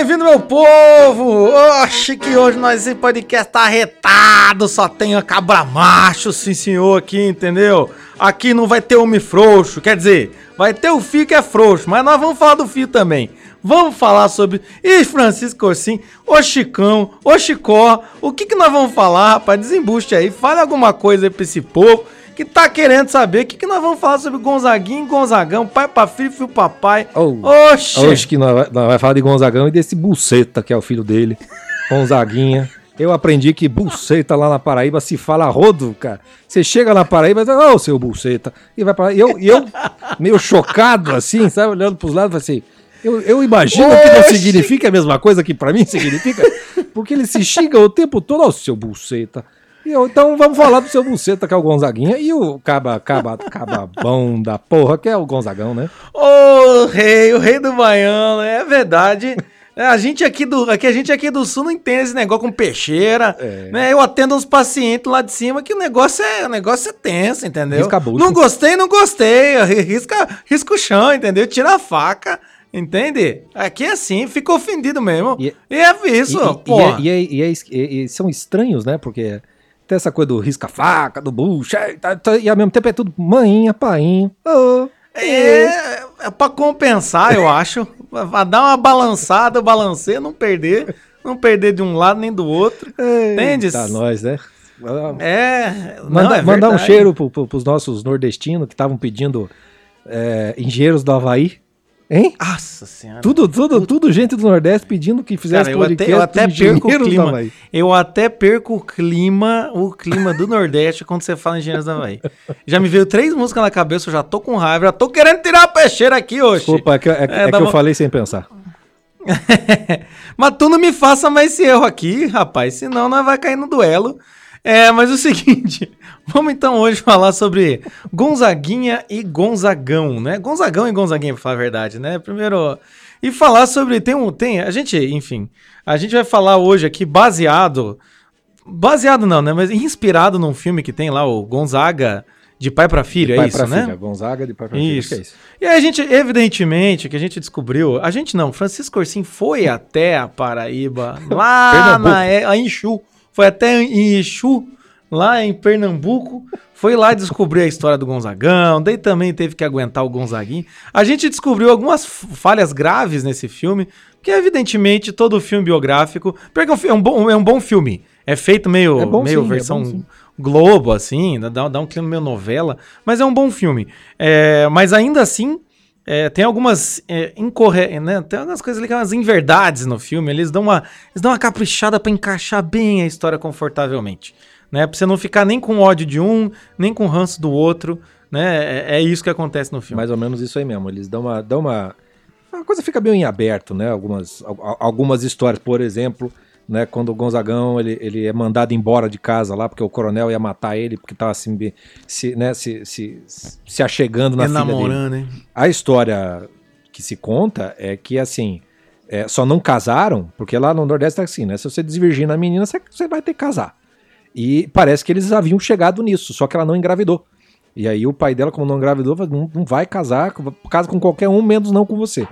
Bem-vindo, meu povo! Oxe, que hoje nós em podcast tá retado, só tem a cabra macho, sim senhor, aqui, entendeu? Aqui não vai ter homem frouxo, quer dizer, vai ter o fio que é frouxo, mas nós vamos falar do fio também. Vamos falar sobre. Ih, Francisco Corsim, ô Chicão, ô Chicó, o que que nós vamos falar, rapaz? Desembuste aí, fale alguma coisa aí pra esse povo que tá querendo saber o que, que nós vamos falar sobre Gonzaguinho, Gonzagão, pai pra filho, filho pra pai. Oh, Oxe! Hoje que nós, vai- nós vai falar de Gonzagão e desse Buceta, que é o filho dele, Gonzaguinha. Eu aprendi que Buceta lá na Paraíba se fala rodo, cara. Você chega na Paraíba e fala, ô seu Buceta. E vai pra eu, eu meio chocado assim, sabe, olhando pros lados, falei assim. Eu, eu imagino que não Oxi! significa a mesma coisa que pra mim significa, porque ele se xinga o tempo todo, ó, seu Buceta. Eu, então vamos falar do seu Buceta, que é o Gonzaguinha, e o caba, caba, cababão da porra, que é o Gonzagão, né? Ô rei, o rei do Baiano, é verdade. É, A gente aqui do, aqui, a gente aqui do sul não entende esse negócio com peixeira, É. né? Eu atendo uns pacientes lá de cima que o negócio é, o negócio é tenso, entendeu? Não gostei, não gostei. Risca, risca o chão, entendeu? Tira a faca, entende? Aqui é assim, fica ofendido mesmo. E, E- é isso, pô. E, é- é- é e- e são estranhos, né? Porque tem essa coisa do risca-faca, do bucho, é, tá- tá- e ao mesmo tempo é tudo maninha, painho. ô, É, é pra compensar, eu acho. Vai dar uma balançada, balanceio, não perder. Não perder de um lado nem do outro. Entende? Tá nós, né? É. Manda- é mandar um cheiro pro, pro, pros nossos nordestinos que estavam pedindo é, engenheiros do Havaí. Hein? Nossa senhora. Tudo, tudo, tudo gente do Nordeste pedindo que fizesse Cara, eu até, podcast eu até perco o clima. Havaí. Eu até perco o clima, o clima do Nordeste quando você fala Engenheiros da Havaí. Já me veio três músicas na cabeça, eu já tô com raiva, já tô querendo tirar a peixeira aqui hoje. Desculpa, é que, é, É, é dá que eu falei sem pensar. mas tu não me faça mais esse erro aqui, rapaz, senão nós vai cair no duelo. É, mas o seguinte, vamos então hoje falar sobre Gonzaguinha e Gonzagão, né? Gonzagão e Gonzaguinha, pra falar a verdade, né? Primeiro, e falar sobre, tem um, tem, a gente, enfim, a gente vai falar hoje aqui baseado, baseado não, né? Mas inspirado num filme que tem lá, o Gonzaga de pai pra filho, é pai isso, pra né? filha, Gonzaga de pai acho que é Isso. E aí a gente, evidentemente, que a gente descobriu, a gente não, Francisco Corsim foi até a Paraíba, lá na é, a Inchu, foi até em Exu, lá em Pernambuco, foi lá descobrir a história do Gonzagão, daí também teve que aguentar o Gonzaguinho. A gente descobriu algumas falhas graves nesse filme, porque evidentemente todo filme biográfico, porque é um, é um bom, é um bom filme, é feito meio, É meio sim, é versão sim. Globo, assim, dá, dá um clima meio novela, mas é um bom filme. É, mas ainda assim, é, tem algumas é, incorre... né? Tem algumas coisas ali que umas inverdades no filme. Eles dão uma, eles dão uma caprichada pra encaixar bem a história confortavelmente. Né? Pra você não ficar nem com ódio de um, nem com ranço do outro. Né? É, é isso que acontece no filme. Mais ou menos isso aí mesmo. Eles dão uma. Dão uma... A coisa fica meio em aberto, né? Algumas, al- algumas histórias, por exemplo, né? Quando o Gonzagão ele, ele é mandado embora de casa lá, porque o coronel ia matar ele, porque tava assim, se, né, se, se, se achegando na filha dele. hein? A história que se conta é que, assim, é, só não casaram, porque lá no Nordeste é assim, né? Se você desvirgina a menina, você, você vai ter que casar. E parece que eles haviam chegado nisso, só que ela não engravidou. E aí o pai dela, como não engravidou, não, não vai casar, casa com qualquer um, menos não com você.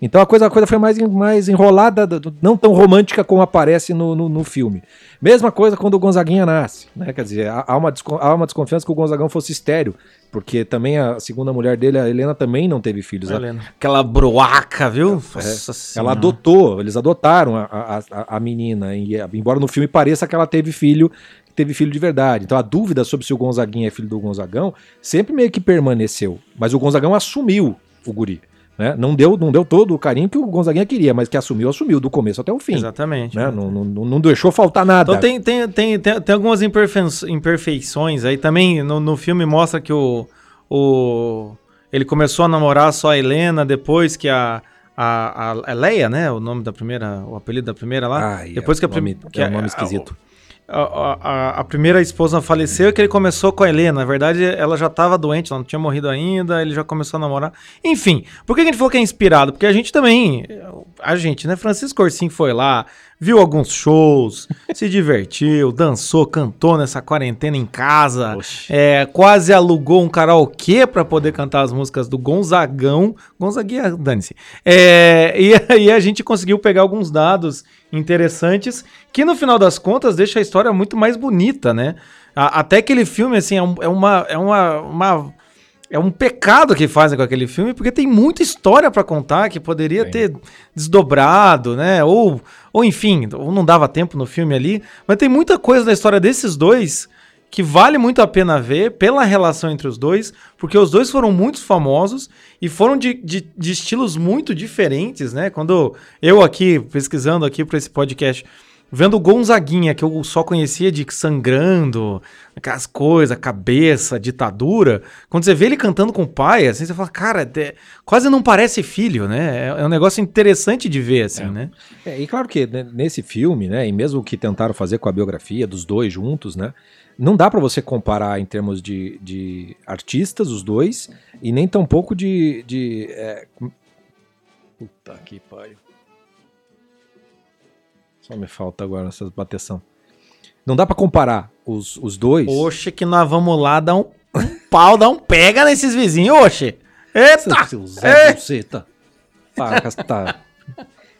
Então a coisa, a coisa foi mais, mais enrolada, não tão romântica como aparece no, no, no filme. Mesma coisa quando o Gonzaguinha nasce, né? Quer dizer, há, uma, há uma desconfiança que o Gonzagão fosse estéreo, porque também a segunda mulher dele, a Helena, também não teve filhos. Ela- Helena. Aquela broaca, viu? Nossa ela adotou, eles adotaram a, a, a- menina, e, eh, embora no filme pareça que ela teve filho, teve filho de verdade. Então a dúvida sobre se o Gonzaguinha é filho do Gonzagão sempre meio que permaneceu. Mas o Gonzagão assumiu o guri. Né? Não, deu, não deu todo o carinho que o Gonzaguinha queria, mas que assumiu, assumiu, do começo até o fim. Exatamente. Né? Não, não, não deixou faltar nada. Então tem, tem, tem, tem, tem algumas imperfe- imperfeições aí. Também no, no filme mostra que o, o. Ele começou a namorar só a Helena depois que a. A, a, a Leia, né? O nome da primeira. O apelido da primeira lá. Ai, depois é que a um nome- prim- é um nome esquisito. A, a, a- a primeira esposa faleceu e que ele começou com a Helena. Na verdade, ela já estava doente, ela não tinha morrido ainda, ele já começou a namorar. Enfim, por que a gente falou que é inspirado? Porque a gente também, a gente, né? Francisco Corsim foi lá, viu alguns shows, se divertiu, dançou, cantou nessa quarentena em casa, é, quase alugou um karaokê para poder cantar as músicas do Gonzagão. Gonzaguinha, dane-se. É, e aí a gente conseguiu pegar alguns dados interessantes que no final das contas deixa a história muito mais bonita, né? A, até aquele filme, assim, é, um, é uma. É uma, uma é um pecado que fazem com aquele filme, porque tem muita história para contar que poderia Sim. ter desdobrado, né? Ou, ou enfim, ou não dava tempo no filme ali. Mas tem muita coisa da história desses dois que vale muito a pena ver pela relação entre os dois, porque os dois foram muito famosos e foram de, de, de estilos muito diferentes, né? Quando eu aqui, pesquisando aqui para esse podcast, Vendo o Gonzaguinha, que eu só conhecia de sangrando, aquelas coisas, cabeça, ditadura. Quando você vê ele cantando com o pai, assim, você fala, cara, é, quase não parece filho, né? É, é um negócio interessante de ver, assim, é. né? É, e claro que né, nesse filme, né, e mesmo o que tentaram fazer com a biografia dos dois juntos, né? Não dá para você comparar em termos de, de artistas, os dois, e nem tampouco de. de é... Puta que pariu. Só me falta agora essa bateção. Não dá para comparar os, os dois. Oxe, que nós vamos lá dar um, um pau, dar um pega nesses vizinhos, oxe. Eita! Seu Zé Buceta. tá.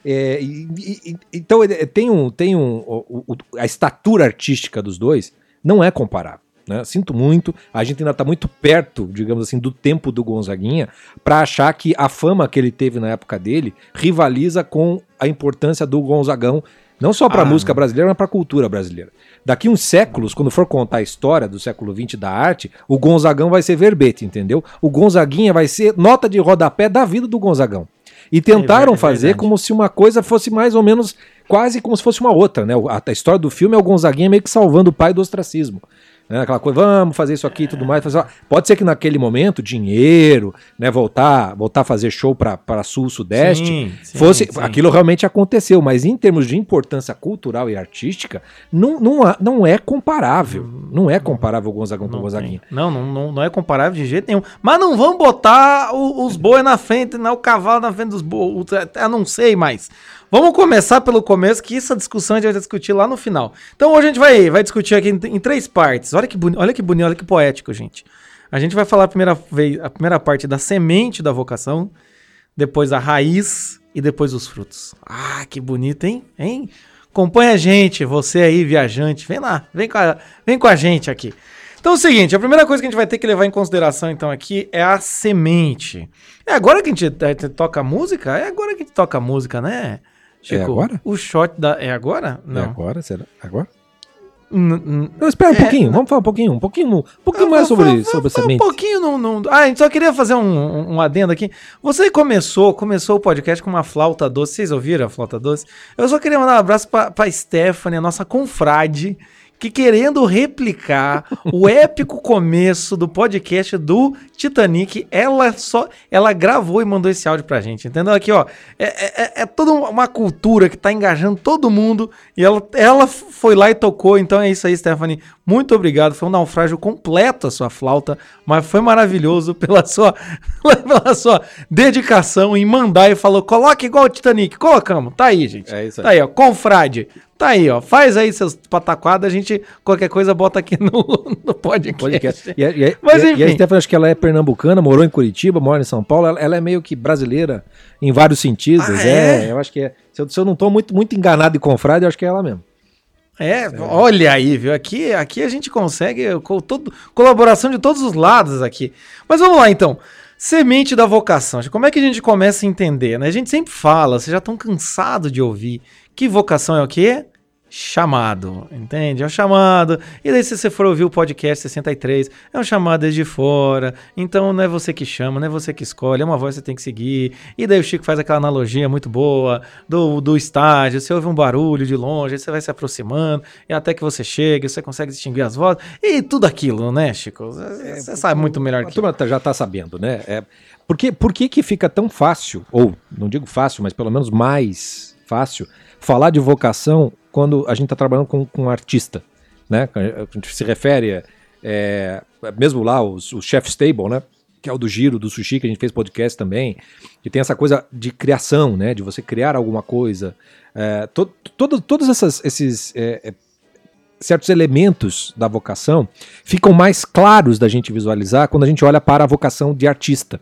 É, e, e, então tem um, tem um, o, o, a estatura artística dos dois não é comparável. Né? Sinto muito, a gente ainda está muito perto, digamos assim, do tempo do Gonzaguinha para achar que a fama que ele teve na época dele rivaliza com a importância do Gonzagão não só para a ah. música brasileira, mas para a cultura brasileira. Daqui uns séculos, quando for contar a história do século XX da arte, o Gonzagão vai ser verbete, entendeu? O Gonzaguinha vai ser nota de rodapé da vida do Gonzagão. E tentaram é, é fazer como se uma coisa fosse mais ou menos quase como se fosse uma outra, né? A, a história do filme é o Gonzaguinha meio que salvando o pai do ostracismo. Né? Aquela coisa, vamos fazer isso aqui e tudo mais. Pode ser que naquele momento, dinheiro, né, voltar, voltar a fazer show para sul, sudeste, sim, fosse. Sim. Aquilo realmente aconteceu, mas em termos de importância cultural e artística, não, não, não é comparável. Não é comparável o Gonzagão com o Gonzaguinha. Não, não, não, não, é comparável de jeito nenhum. Mas não vamos botar o, os bois na frente, não, o cavalo na frente dos bois. Eu não sei mais. Vamos começar pelo começo, que essa discussão a gente vai discutir lá no final. Então hoje a gente vai, vai discutir aqui em, em três partes. Olha que, boni olha que bonito, olha que poético, gente. A gente vai falar a primeira, vez, a primeira parte da semente da vocação, depois a raiz e depois os frutos. Ah, que bonito, hein? hein? Acompanha a gente, você aí, viajante. Vem lá, vem com a, vem com a gente aqui. Então é o seguinte, a primeira coisa que a gente vai ter que levar em consideração então aqui é a semente. É agora que a gente é, toca música? É agora que a gente toca música, né? Chico, é agora? O shot da. É agora? Não. É agora? Será? Agora? Não, espera um é, pouquinho, vamos falar um pouquinho, um pouquinho, um pouquinho mais sobre, sobre essa mente. Um pouquinho, não, não. Ah, a gente só queria fazer um, um adendo aqui. Você começou, começou o podcast com uma flauta doce. Vocês ouviram a flauta doce? Eu só queria mandar um abraço pra, pra Stephanie, a nossa confrade, que querendo replicar o épico começo do podcast do Titanic, ela só ela gravou e mandou esse áudio pra gente, entendeu? Aqui, ó, é, é, é toda uma cultura que tá engajando todo mundo e ela, ela foi lá e tocou, então é isso aí, Stephanie. Muito obrigado, foi um naufrágio completo a sua flauta, mas foi maravilhoso pela sua, pela sua dedicação em mandar e falou, coloque igual o Titanic, colocamos, tá aí, gente. É isso aí. Tá aí, ó, confrade. Tá aí, ó. Faz aí seus pataquadas, a gente, qualquer coisa, bota aqui no, no podcast. podcast. E, e, Mas, e, enfim. e a Stephanie, acho que ela é pernambucana, morou em Curitiba, mora em São Paulo. Ela, ela é meio que brasileira em vários sentidos. Ah, é? é? eu acho que é. Se eu, se eu não tô muito, muito enganado e confrade, eu acho que é ela mesmo. É, é, olha aí, viu? Aqui, aqui a gente consegue com todo, colaboração de todos os lados aqui. Mas vamos lá, então. Semente da vocação. Como é que a gente começa a entender? Né? A gente sempre fala, vocês já estão cansados de ouvir que vocação é o quê? Chamado, entende? É um chamado. E daí, se você for ouvir o podcast 63, é um chamado desde fora. Então, não é você que chama, não é você que escolhe, é uma voz que você tem que seguir. E daí, o Chico faz aquela analogia muito boa do, do estádio. Você ouve um barulho de longe, você vai se aproximando, e até que você chega, você consegue distinguir as vozes. E tudo aquilo, né, Chico? Você é, sabe muito melhor que eu. já está sabendo, né? É, por que, por que, que fica tão fácil, ou não digo fácil, mas pelo menos mais fácil falar de vocação quando a gente está trabalhando com, com um artista, né? A gente se refere, é, mesmo lá, os, os chefs table, né? que é o do Giro, do Sushi, que a gente fez podcast também, que tem essa coisa de criação, né? De você criar alguma coisa. É, to, todo, todos essas, esses é, é, certos elementos da vocação ficam mais claros da gente visualizar quando a gente olha para a vocação de artista.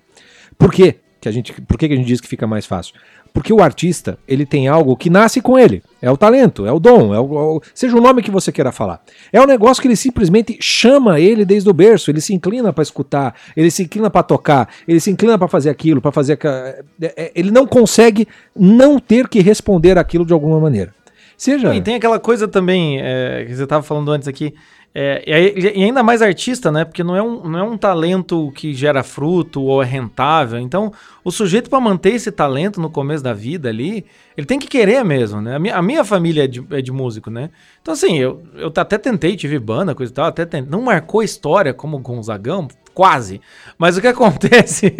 Por quê? Que a gente, por que, que a gente diz que fica mais fácil? Porque o artista, ele tem algo que nasce com ele. É o talento, é o dom, é é o, seja o nome que você queira falar. É um negócio que ele simplesmente chama ele desde o berço, ele se inclina para escutar, ele se inclina para tocar, ele se inclina para fazer aquilo, para fazer. É, é, ele não consegue não ter que responder aquilo de alguma maneira. Seja. E tem aquela coisa também é, que você estava falando antes aqui. É, e ainda mais artista, né? Porque não é, um, não é um talento que gera fruto ou é rentável. Então, o sujeito, para manter esse talento no começo da vida ali, ele tem que querer mesmo, né? A minha, a minha família é de, é de, músico, né? Então, assim, eu, eu até tentei, tive banda, coisa e tal, até tentei, não marcou história como Gonzagão, quase. Mas o que acontece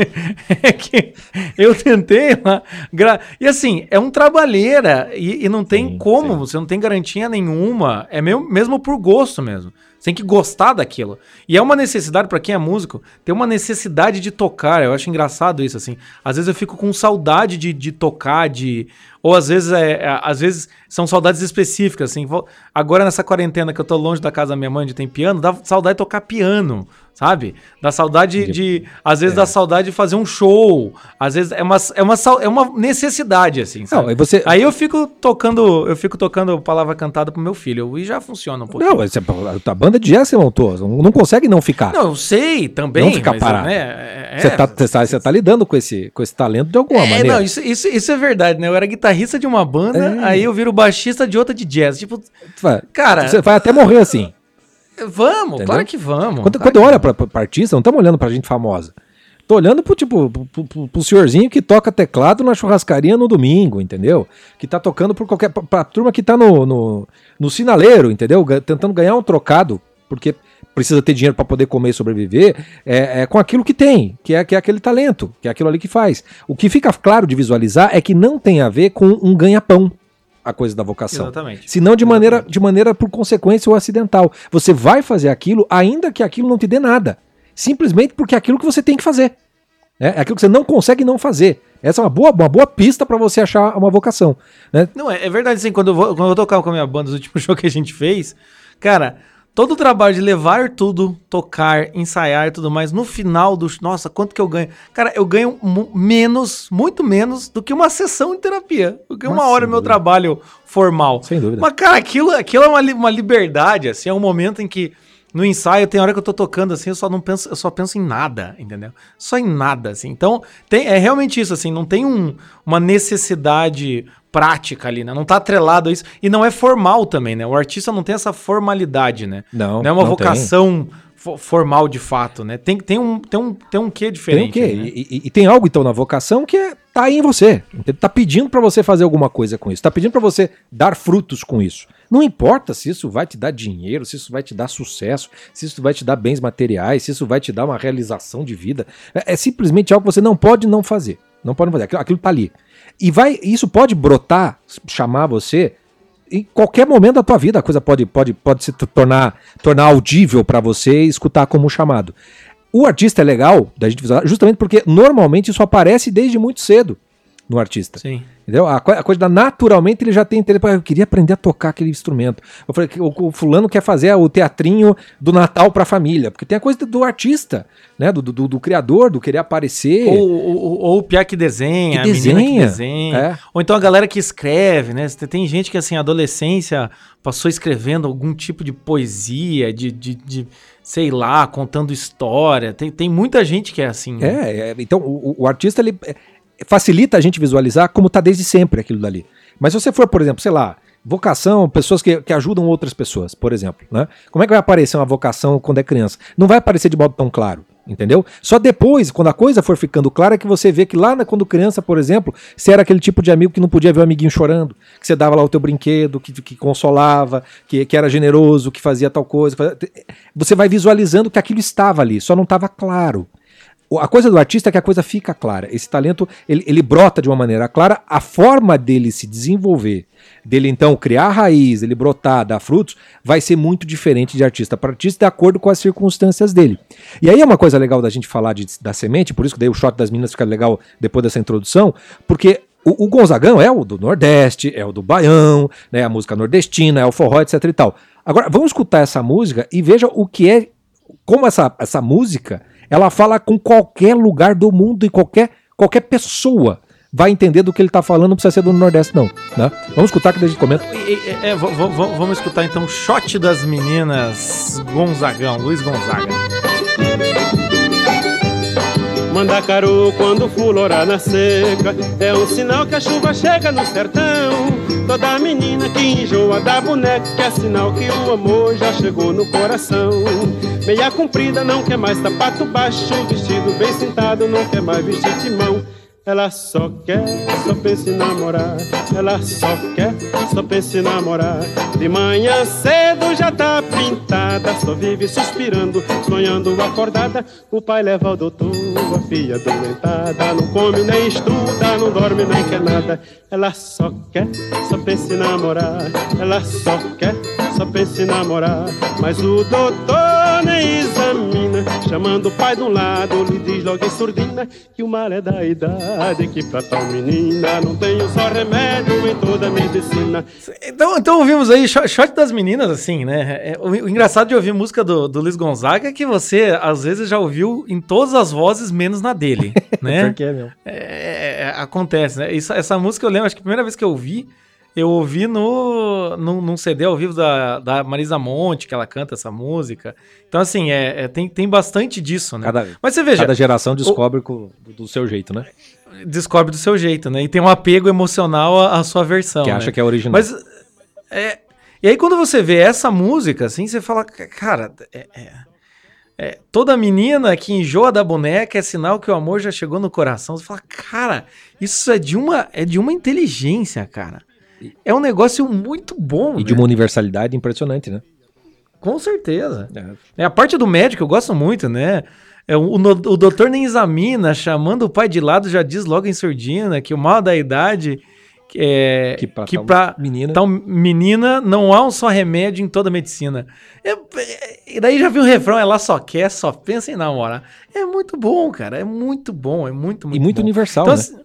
é que eu tentei lá. Gra... E assim, é um trabalheira e, e não tem sim, como, sim. você não tem garantia nenhuma. É mesmo, mesmo por gosto mesmo. Você tem que gostar daquilo. E é uma necessidade, para quem é músico, ter uma necessidade de tocar. Eu acho engraçado isso, assim. Às vezes eu fico com saudade de, de tocar, de. Ou às vezes, é, é, às vezes são saudades específicas, assim. Agora nessa quarentena que eu tô longe da casa da minha mãe, onde tem piano, dá saudade de tocar piano sabe? Da saudade de, às vezes, é. da saudade de fazer um show, às vezes é uma, é uma, é uma necessidade, assim, sabe? Não, você... Aí eu fico tocando, eu fico tocando palavra cantada pro meu filho, e já funciona um pouco. Não, a banda de jazz você montou, não consegue não ficar. Não, eu sei também. Não ficar mas, parado. Né, é, você, tá, você, tá, você tá lidando com esse, com esse talento de alguma é, maneira. Não, isso, isso, isso é verdade, né? Eu era guitarrista de uma banda, é. aí eu viro baixista de outra de jazz, tipo, vai, cara... Você vai até morrer assim. Vamos, Entendeu? claro que vamos. Quando, quando olha pra, pra artista, não estamos olhando pra gente famosa. Tô olhando pro, tipo, pro, pro, pro, senhorzinho que toca teclado na churrascaria no domingo, entendeu? Que tá tocando por qualquer. Pra, pra turma que tá no, no, no sinaleiro, entendeu? Tentando ganhar um trocado, porque precisa ter dinheiro para poder comer e sobreviver, é, é, com aquilo que tem, que é, que é aquele talento, que é aquilo ali que faz. O que fica claro de visualizar é que não tem a ver com um ganha-pão a coisa da vocação. Exatamente. Senão de maneira, de maneira por consequência ou acidental. Você vai fazer aquilo, ainda que aquilo não te dê nada. Simplesmente porque é aquilo que você tem que fazer. É, é aquilo que você não consegue não fazer. Essa é uma boa, uma boa pista para você achar uma vocação. Né? Não, é, é verdade, assim, quando eu, vou, quando eu tocava com a minha banda, os últimos shows que a gente fez, cara, todo o trabalho de levar tudo, tocar, ensaiar e tudo mais, no final do. Nossa, quanto que eu ganho? Cara, eu ganho menos, muito menos do que uma sessão de terapia. Do que uma hora meu trabalho formal. Sem dúvida. Mas, cara, aquilo, aquilo é uma, uma liberdade, assim, é um momento em que. No ensaio, tem hora que eu tô tocando assim, eu só não penso, eu só penso em nada, entendeu? Só em nada, assim. Então, tem, é realmente isso, assim, não tem um, uma necessidade prática ali, né? Não tá atrelado a isso. E não é formal também, né? O artista não tem essa formalidade, né? Não. Não é uma vocação formal de fato, né? Tem, tem, um, tem, um, tem um quê diferente. Tem um quê? Né? E, e, e, tem algo, então, na vocação que é, tá aí em você. Tá pedindo para você fazer alguma coisa com isso. Tá pedindo para você dar frutos com isso. Não importa se isso vai te dar dinheiro, se isso vai te dar sucesso, se isso vai te dar bens materiais, se isso vai te dar uma realização de vida. É, é simplesmente algo que você não pode não fazer. Não pode fazer. Aquilo, aquilo tá ali. E vai, isso pode brotar, chamar você em qualquer momento da tua vida. A coisa pode, pode, pode se tornar, tornar audível para você e escutar como chamado. O artista é legal da gente justamente porque normalmente isso aparece desde muito cedo no artista. Sim. Entendeu? A, coisa da naturalmente ele já tem interesse. Eu queria aprender a tocar aquele instrumento. Eu falei que o, fulano quer fazer o teatrinho do Natal para a família, porque tem a coisa do artista, né? Do, do, do criador, do querer aparecer. Ou, ou, ou o piá que desenha, que desenha, a menina que desenha. É. Ou então a galera que escreve, né? Tem gente que assim, adolescência passou escrevendo algum tipo de poesia, de, de, de sei lá, contando história. Tem, tem muita gente que é assim. Né? É, é, então o, o artista ele facilita a gente visualizar como está desde sempre aquilo dali. Mas se você for, por exemplo, sei lá, vocação, pessoas que, que ajudam outras pessoas, por exemplo, né? Como é que vai aparecer uma vocação quando é criança? Não vai aparecer de modo tão claro. Entendeu? Só depois, quando a coisa for ficando clara, é que você vê que lá quando criança, por exemplo, você era aquele tipo de amigo que não podia ver o amiguinho chorando, que você dava lá o teu brinquedo, que, que consolava, que, que era generoso, que fazia tal coisa. Você vai visualizando que aquilo estava ali, só não estava claro a coisa do artista é que a coisa fica clara. Esse talento, ele, ele brota de uma maneira clara. A forma dele se desenvolver, dele então criar raiz, ele brotar, dar frutos, vai ser muito diferente de artista para artista, de acordo com as circunstâncias dele. E aí é uma coisa legal da gente falar de, da semente, por isso que daí o shot das meninas fica legal depois dessa introdução, porque o, o Gonzagão é o do Nordeste, é o do Baião, né, a música nordestina, é o forró, etc e tal. Agora, vamos escutar essa música e veja o que é, como essa, essa música ela fala com qualquer lugar do mundo e qualquer, qualquer pessoa vai entender do que ele está falando, não precisa ser do Nordeste, não. Né? Vamos escutar que a gente comenta. É, é, vamos escutar então o shot das meninas Gonzagão, Luiz Gonzaga. Mandacaru quando fulorar na seca É um sinal que a chuva chega no sertão Toda menina que enjoa da boneca é sinal que o amor já chegou no coração Meia comprida não quer mais sapato baixo Vestido bem sentado não quer mais vestir de mão ela só quer, só pensa em namorar. Ela só quer, só pensa em namorar. De manhã cedo já tá pintada, só vive suspirando, sonhando acordada. O pai leva ao doutor, a filha doentada. Não come nem estuda, não dorme nem quer nada. Ela só quer, só pensa em namorar. Ela só quer, só pensa em namorar. Mas o doutor nem examina, chamando o pai de um lado, lhe diz logo em surdina que o mal é da idade que pra tal menina não tenho só remédio em toda a medicina. Então, então ouvimos aí shot das meninas, assim, né? É, o, o, engraçado de ouvir música do, do Luiz Gonzaga é que você, às vezes, já ouviu em todas as vozes, menos na dele, né? Porque é mesmo. É, é, acontece, né? Isso, essa música eu lembro, acho que a primeira vez que eu ouvi, eu ouvi no, no, num CD ao vivo da, da Marisa Monte, que ela canta essa música. Então, assim, é, é tem, tem bastante disso, né? Cada, Mas você veja. Cada geração descobre o, do, seu jeito, né? descobre do seu jeito, né? E tem um apego emocional à, à sua versão. Que acha né? que é original. Mas é, e aí quando você vê essa música, assim, você fala, cara, é, é, é, toda menina que enjoa da boneca é sinal que o amor já chegou no coração. Você fala, cara, isso é de uma, é de uma inteligência, cara. É um negócio muito bom. E né? de uma universalidade impressionante, né? Com certeza. É. é. A parte do médico eu gosto muito, né? É, o, o doutor nem examina, chamando o pai de lado, já diz logo em surdina que o mal da idade é, que pra, que tal, pra menina. tal menina não há um só remédio em toda a medicina. É, é, e daí já viu o refrão, ela só quer, só pensa em namorar. É muito bom, cara. É muito bom, é muito, muito E muito bom. universal, então, né?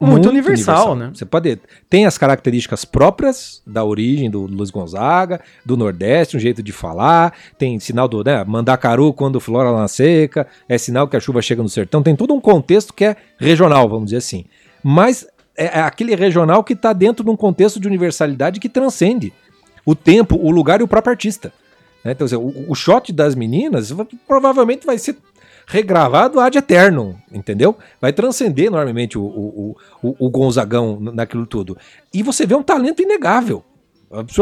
Muito, muito universal, universal, né? Você pode. Tem as características próprias da origem do Luiz Gonzaga, do Nordeste, um jeito de falar, tem sinal do. Né, Mandacaru quando flora na seca, é sinal que a chuva chega no sertão, tem todo um contexto que é regional, vamos dizer assim. Mas é, é aquele regional que está dentro de um contexto de universalidade que transcende o tempo, o lugar e o próprio artista. Né? Então, o shot das meninas provavelmente vai ser regravado ad eterno, entendeu? Vai transcender enormemente o, o, o, o Gonzagão naquilo tudo. E você vê um talento inegável.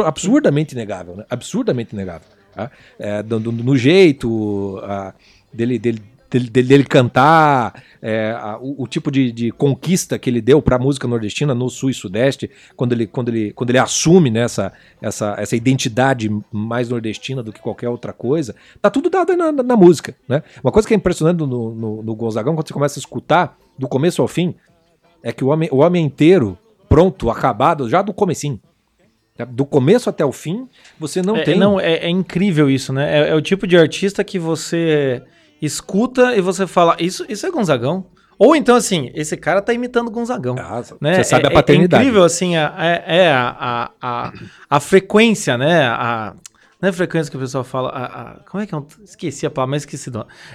Absurdamente inegável, né? Absurdamente inegável. Tá? É, no, no, jeito a, dele, dele dele, dele cantar, é, a, o, o, tipo de, de, conquista que ele deu para a música nordestina no sul e sudeste, quando ele, quando ele, quando ele assume né, essa, essa, essa identidade mais nordestina do que qualquer outra coisa, tá tudo dado na, na, na música. Né? Uma coisa que é impressionante no, no, no Gonzagão, quando você começa a escutar, do começo ao fim, é que o homem, o homem inteiro, pronto, acabado, já do comecinho. Do começo até o fim, você não é, tem. Não, é, é, incrível isso, né? É, é, o tipo de artista que você escuta e você fala, isso, isso é Gonzagão? Ou então, assim, esse cara tá imitando Gonzagão. Ah, né? Você sabe é, a paternidade. É incrível, assim, a, é, é a, a, a, a, frequência, né? A, não é frequência que o pessoal fala. A, a, como é que é? Esqueci a palavra, mas esqueci.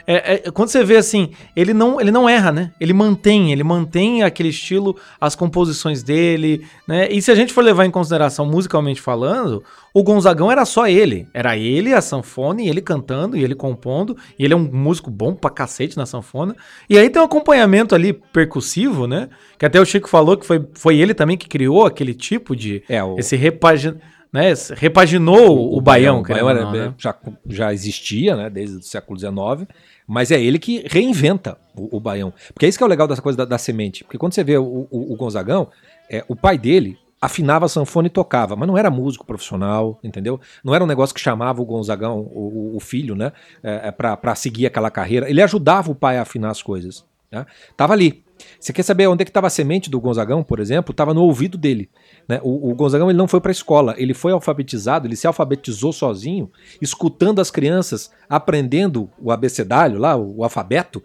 É, é, quando você vê assim, ele não, ele não erra, né? Ele mantém, ele mantém aquele estilo, as composições dele, né? E se a gente for levar em consideração musicalmente falando, o Gonzagão era só ele. Era ele, a sanfona, e ele cantando, e ele compondo. E ele é um músico bom pra cacete na sanfona. E aí tem um acompanhamento ali percussivo, né? Que até o Chico falou que foi, foi ele também que criou aquele tipo de. É, o... Esse repaginamento né, repaginou o, o Baião. O Baião era, não, né? já, já existia, né, desde o século XIX, mas é ele que reinventa o, o Baião. Porque é isso que é o legal dessa coisa da, da semente. Porque quando você vê o, o, Gonzagão, é, o pai dele afinava a sanfona e tocava, mas não era músico profissional, entendeu? Não era um negócio que chamava o Gonzagão, o, o filho, né, é, é para seguir aquela carreira. Ele ajudava o pai a afinar as coisas. Né? Tava ali. Você quer saber onde é que estava a semente do Gonzagão, por exemplo? Estava no ouvido dele. Né? O, o Gonzagão ele não foi para a escola, ele foi alfabetizado, ele se alfabetizou sozinho, escutando as crianças, aprendendo o abecedário lá, o, o alfabeto,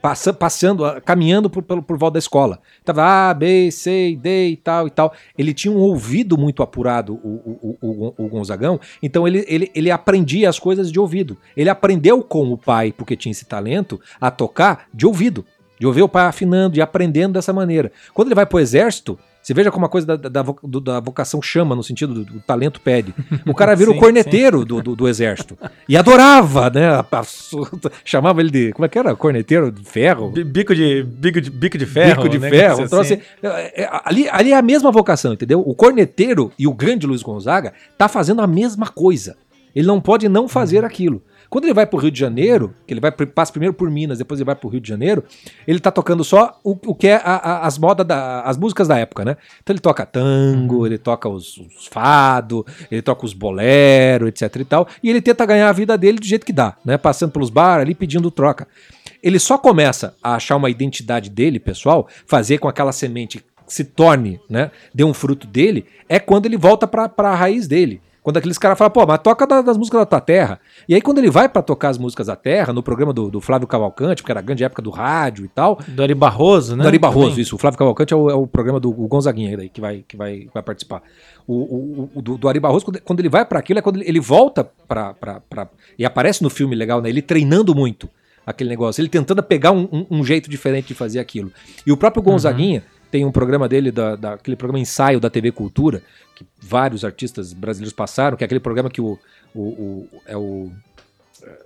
passa, passando, caminhando por, por, por volta da escola. Tava A, B, C, D e tal e tal. Ele tinha um ouvido muito apurado, o, o, o, o Gonzagão, então ele, ele, ele aprendia as coisas de ouvido. Ele aprendeu com o pai, porque tinha esse talento, a tocar de ouvido. De ouvir o pai afinando e aprendendo dessa maneira. Quando ele vai pro exército, você veja como a coisa da, da, da, vocação chama, no sentido do, do talento pede. O cara vira sim, o corneteiro do, do, do, exército. E adorava, né? A, a, chamava ele de. Como é que era? Corneteiro de ferro? Bico de, bico de, bico de ferro. Bico de né? ferro. Então, assim, é, é, ali, ali é a mesma vocação, entendeu? O corneteiro e o grande Luiz Gonzaga tá fazendo a mesma coisa. Ele não pode não fazer uhum. aquilo. Quando ele vai pro Rio de Janeiro, que ele vai passa primeiro por Minas, depois ele vai pro Rio de Janeiro, ele tá tocando só o, o que é a, a, as modas da, as músicas da época, né? Então ele toca tango, uhum. ele toca os, os fado, ele toca os bolero, etc e tal, e ele tenta ganhar a vida dele do jeito que dá, né? Passando pelos bares ali pedindo troca. Ele só começa a achar uma identidade dele, pessoal, fazer com aquela semente se torne, né, dê um fruto dele, é quando ele volta para a raiz dele. Quando aqueles caras falam, pô, mas toca das músicas da tua terra. E aí, quando ele vai para tocar as músicas da terra, no programa do, do, Flávio Cavalcante, porque era a grande época do rádio e tal. Do Ari Barroso, né? Do Ari Barroso, Também. isso. O Flávio Cavalcante é o, é o programa do Gonzaguinha daí, que, vai, que vai, vai participar. O, o, o do, do, Ari Barroso, quando, quando, ele vai para aquilo, é quando ele, ele volta para. E aparece no filme legal, né? Ele treinando muito aquele negócio, ele tentando pegar um, um, um jeito diferente de fazer aquilo. E o próprio Gonzaguinha. Uhum tem um programa dele, da, da, aquele programa ensaio da TV Cultura, que vários artistas brasileiros passaram, que é aquele programa que o. o, o é o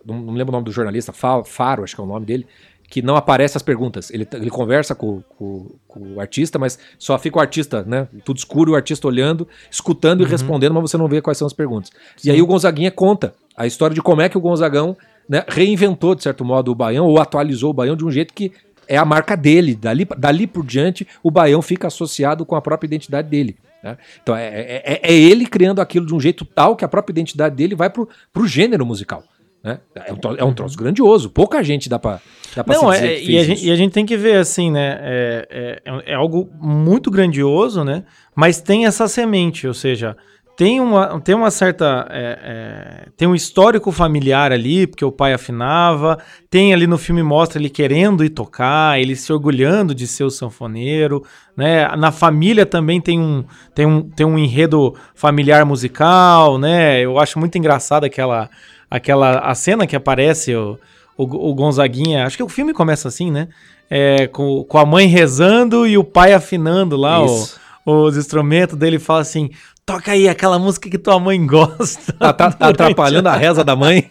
não, não lembro o nome do jornalista, Faro, acho que é o nome dele, que não aparece as perguntas. Ele, ele conversa com, com, com, o artista, mas só fica o artista, né? Tudo escuro, o artista olhando, escutando uhum. e respondendo, mas você não vê quais são as perguntas. Sim. E aí o Gonzaguinha conta a história de como é que o Gonzagão né, reinventou, de certo modo, o Baião, ou atualizou o Baião de um jeito que é a marca dele. Dali, dali por diante, o Baião fica associado com a própria identidade dele. Né? Então é, é, é, é, ele criando aquilo de um jeito tal que a própria identidade dele vai pro, pro gênero musical. Né? É, um, é um troço grandioso. Pouca gente dá pra, dá pra Não, é, e, a gente, e, a gente, tem que ver assim, né? É, é, é, algo muito grandioso, né? Mas tem essa semente, ou seja, tem uma, tem uma certa. É, é, tem um histórico familiar ali, porque o pai afinava. Tem ali no filme mostra ele querendo ir tocar, ele se orgulhando de ser o sanfoneiro. Né? Na família também tem um, tem, um, tem um enredo familiar musical, né? Eu acho muito engraçado aquela, aquela a cena que aparece o, o, o Gonzaguinha. Acho que o filme começa assim, né? É, com, com a mãe rezando e o pai afinando lá o, os instrumentos dele fala assim: toca aí aquela música que tua mãe gosta. Tá, tá, atrapalhando a reza da mãe.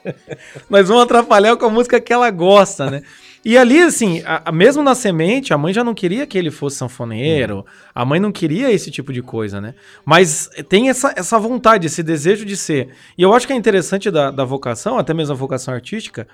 Nós vamos atrapalhar com a música que ela gosta, né? E ali, assim, a, a, mesmo na semente, a mãe já não queria que ele fosse sanfoneiro, a mãe não queria esse tipo de coisa, né? Mas tem essa, essa vontade, esse desejo de ser. E eu acho que é interessante da, da vocação, até mesmo a vocação artística,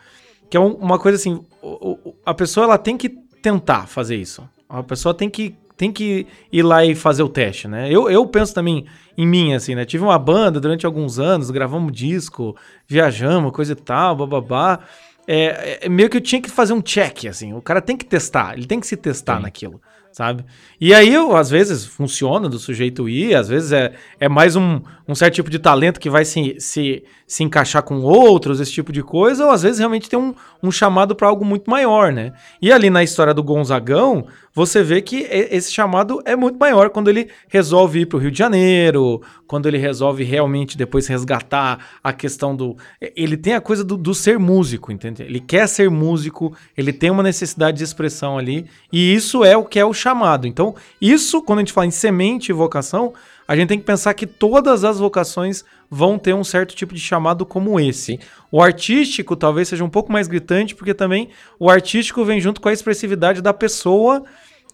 que é um, uma coisa assim, o, o, a pessoa ela tem que tentar fazer isso. A pessoa tem que tem que ir lá e fazer o teste, né? Eu, eu penso também em mim, assim, né? Tive uma banda durante alguns anos, gravamos disco, viajamos, coisa e tal, bababá. É, é, meio que eu tinha que fazer um check, assim. O cara tem que testar, ele tem que se testar Sim. naquilo sabe? E aí, às vezes, funciona do sujeito ir, às vezes é, é mais um, um certo tipo de talento que vai se, se, se encaixar com outros, esse tipo de coisa, ou às vezes realmente tem um, um chamado para algo muito maior, né? E ali na história do Gonzagão, você vê que esse chamado é muito maior quando ele resolve ir para o Rio de Janeiro, quando ele resolve realmente depois resgatar a questão do. Ele tem a coisa do, do ser músico, entende? Ele quer ser músico, ele tem uma necessidade de expressão ali, e isso é o que é o chamado. Então, isso, quando a gente fala em semente e vocação, a gente tem que pensar que todas as vocações vão ter um certo tipo de chamado como esse. O artístico talvez seja um pouco mais gritante, porque também o artístico vem junto com a expressividade da pessoa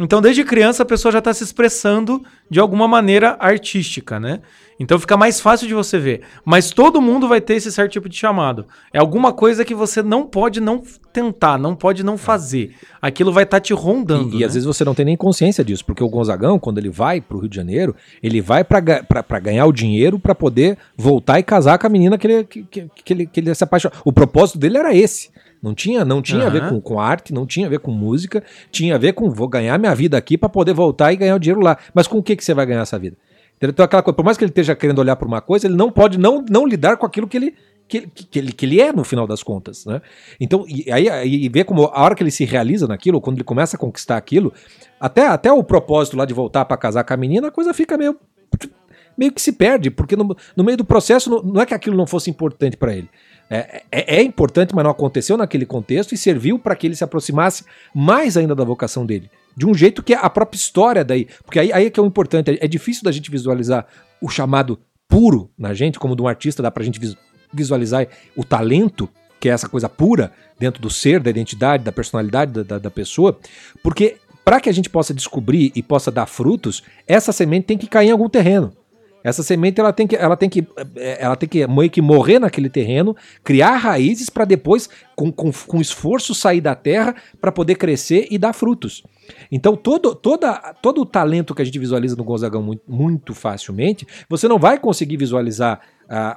Então, desde criança, a pessoa já está se expressando de alguma maneira artística, né? Então fica mais fácil de você ver. Mas todo mundo vai ter esse certo tipo de chamado. É alguma coisa que você não pode não tentar, não pode não fazer. Aquilo vai estar tá te rondando. E, e às né? vezes você não tem nem consciência disso, porque o Gonzagão, quando ele vai para o Rio de Janeiro, ele vai para ganhar o dinheiro para poder voltar e casar com a menina que ele, que, que, que ele, que ele se apaixonou. O propósito dele era esse. Não tinha, não tinha uhum. a ver com, com arte, não tinha a ver com música, tinha a ver com vou ganhar minha vida aqui para poder voltar e ganhar o dinheiro lá. Mas com o que, que você vai ganhar essa vida? Então, aquela coisa, por mais que ele esteja querendo olhar para uma coisa, ele não pode não, não lidar com aquilo que ele, que, que, ele, que ele é no final das contas, né? Então, e, aí e ver como a hora que ele se realiza naquilo, quando ele começa a conquistar aquilo, até, até o propósito lá de voltar para casar com a menina, a coisa fica meio meio que se perde, porque no, no meio do processo não, não é que aquilo não fosse importante para ele. É, é, é, importante, mas não aconteceu naquele contexto e serviu para que ele se aproximasse mais ainda da vocação dele. De um jeito que é a própria história daí. Porque aí, aí é que é o importante. É, é difícil da gente visualizar o chamado puro na gente, como de um artista, dá pra gente visualizar o talento, que é essa coisa pura dentro do ser, da identidade, da personalidade da, da, da pessoa, porque para que a gente possa descobrir e possa dar frutos, essa semente tem que cair em algum terreno. Essa semente ela tem que, ela tem que, é, ela tem que meio que morrer naquele terreno, criar raízes para depois, com, com, com esforço, sair da terra para poder crescer e dar frutos. Então, todo, toda, todo o talento que a gente visualiza no Gonzagão muito, muito facilmente, você não vai conseguir visualizar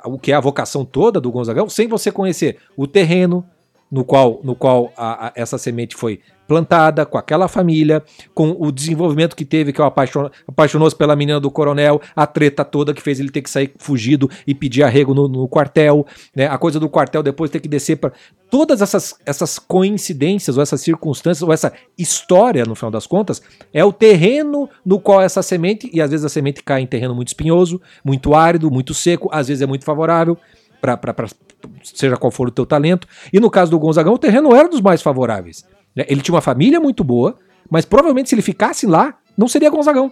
o que é a vocação toda do Gonzagão sem você conhecer o terreno no qual, no qual a, a, essa semente foi plantada com aquela família, com o desenvolvimento que teve, que é apaixonou-se pela menina do coronel, a treta toda que fez ele ter que sair fugido e pedir arrego no, no quartel, né? A coisa do quartel depois ter que descer para todas essas, essas coincidências ou essas circunstâncias ou essa história, no final das contas, é o terreno no qual essa semente, e às vezes a semente cai em terreno muito espinhoso, muito árido, muito seco, às vezes é muito favorável, para seja qual for o teu talento. E no caso do Gonzagão, o terreno era dos mais favoráveis. Né? Ele tinha uma família muito boa, mas provavelmente se ele ficasse lá, não seria Gonzagão.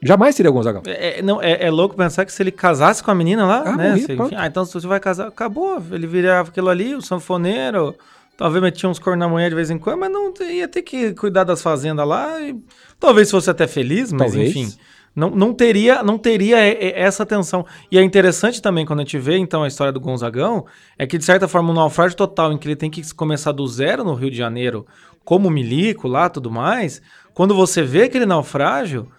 Jamais seria Gonzagão. É, não, é, é, louco pensar que se ele casasse com a menina lá, ah, né? Morri, se, enfim, ah, então se você vai casar, acabou. Ele virava aquilo ali, o sanfoneiro, talvez metia uns cornos na manhã de vez em quando, mas não ia ter que cuidar das fazendas lá. E, talvez fosse até feliz, mas talvez. enfim. Não, não teria não teria essa tensão. E é interessante também quando a gente vê então a história do Gonzagão, é que de certa forma um naufrágio total em que ele tem que começar do zero no Rio de Janeiro, como milico lá, tudo mais, quando você vê aquele naufrágio,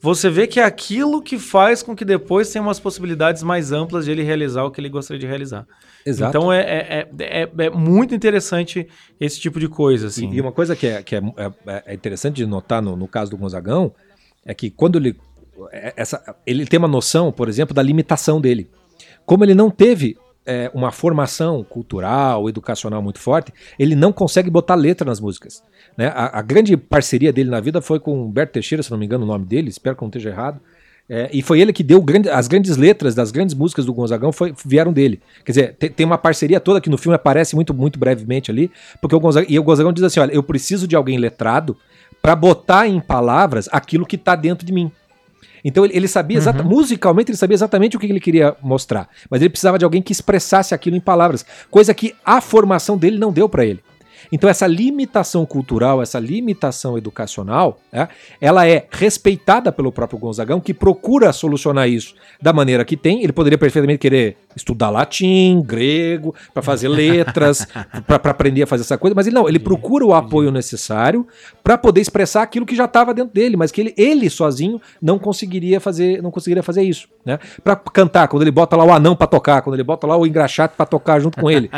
você vê que é aquilo que faz com que depois tenha umas possibilidades mais amplas de ele realizar o que ele gostaria de realizar. Exato. Então é, é, é, é, muito interessante esse tipo de coisa. Assim. E, e uma coisa que, é, que é, é, interessante de notar no, no caso do Gonzagão é que quando ele. Essa, ele tem uma noção, por exemplo, da limitação dele. Como ele não teve é, uma formação cultural, educacional muito forte, ele não consegue botar letra nas músicas. Né? A, a, grande parceria dele na vida foi com Humberto Teixeira, se não me engano o nome dele, espero que não esteja errado. É, e foi ele que deu grande, as grandes letras das grandes músicas do Gonzagão foi, vieram dele. Quer dizer, tem, tem, uma parceria toda que no filme aparece muito, muito brevemente ali, porque o Gonzagão, e o Gonzagão diz assim: olha, eu preciso de alguém letrado para botar em palavras aquilo que está dentro de mim. Então ele, ele sabia uhum. musicalmente ele sabia exatamente o que ele queria mostrar, mas ele precisava de alguém que expressasse aquilo em palavras, coisa que a formação dele não deu para ele. Então, essa limitação cultural, essa limitação educacional, é, ela é respeitada pelo próprio Gonzagão, que procura solucionar isso da maneira que tem. Ele poderia perfeitamente querer estudar latim, grego, para fazer letras, para aprender a fazer essa coisa, mas ele não, ele procura o apoio necessário para poder expressar aquilo que já estava dentro dele, mas que ele, ele sozinho não conseguiria fazer, não conseguiria fazer isso, né? Para cantar, quando ele bota lá o anão para tocar, quando ele bota lá o engraxate para tocar junto com ele.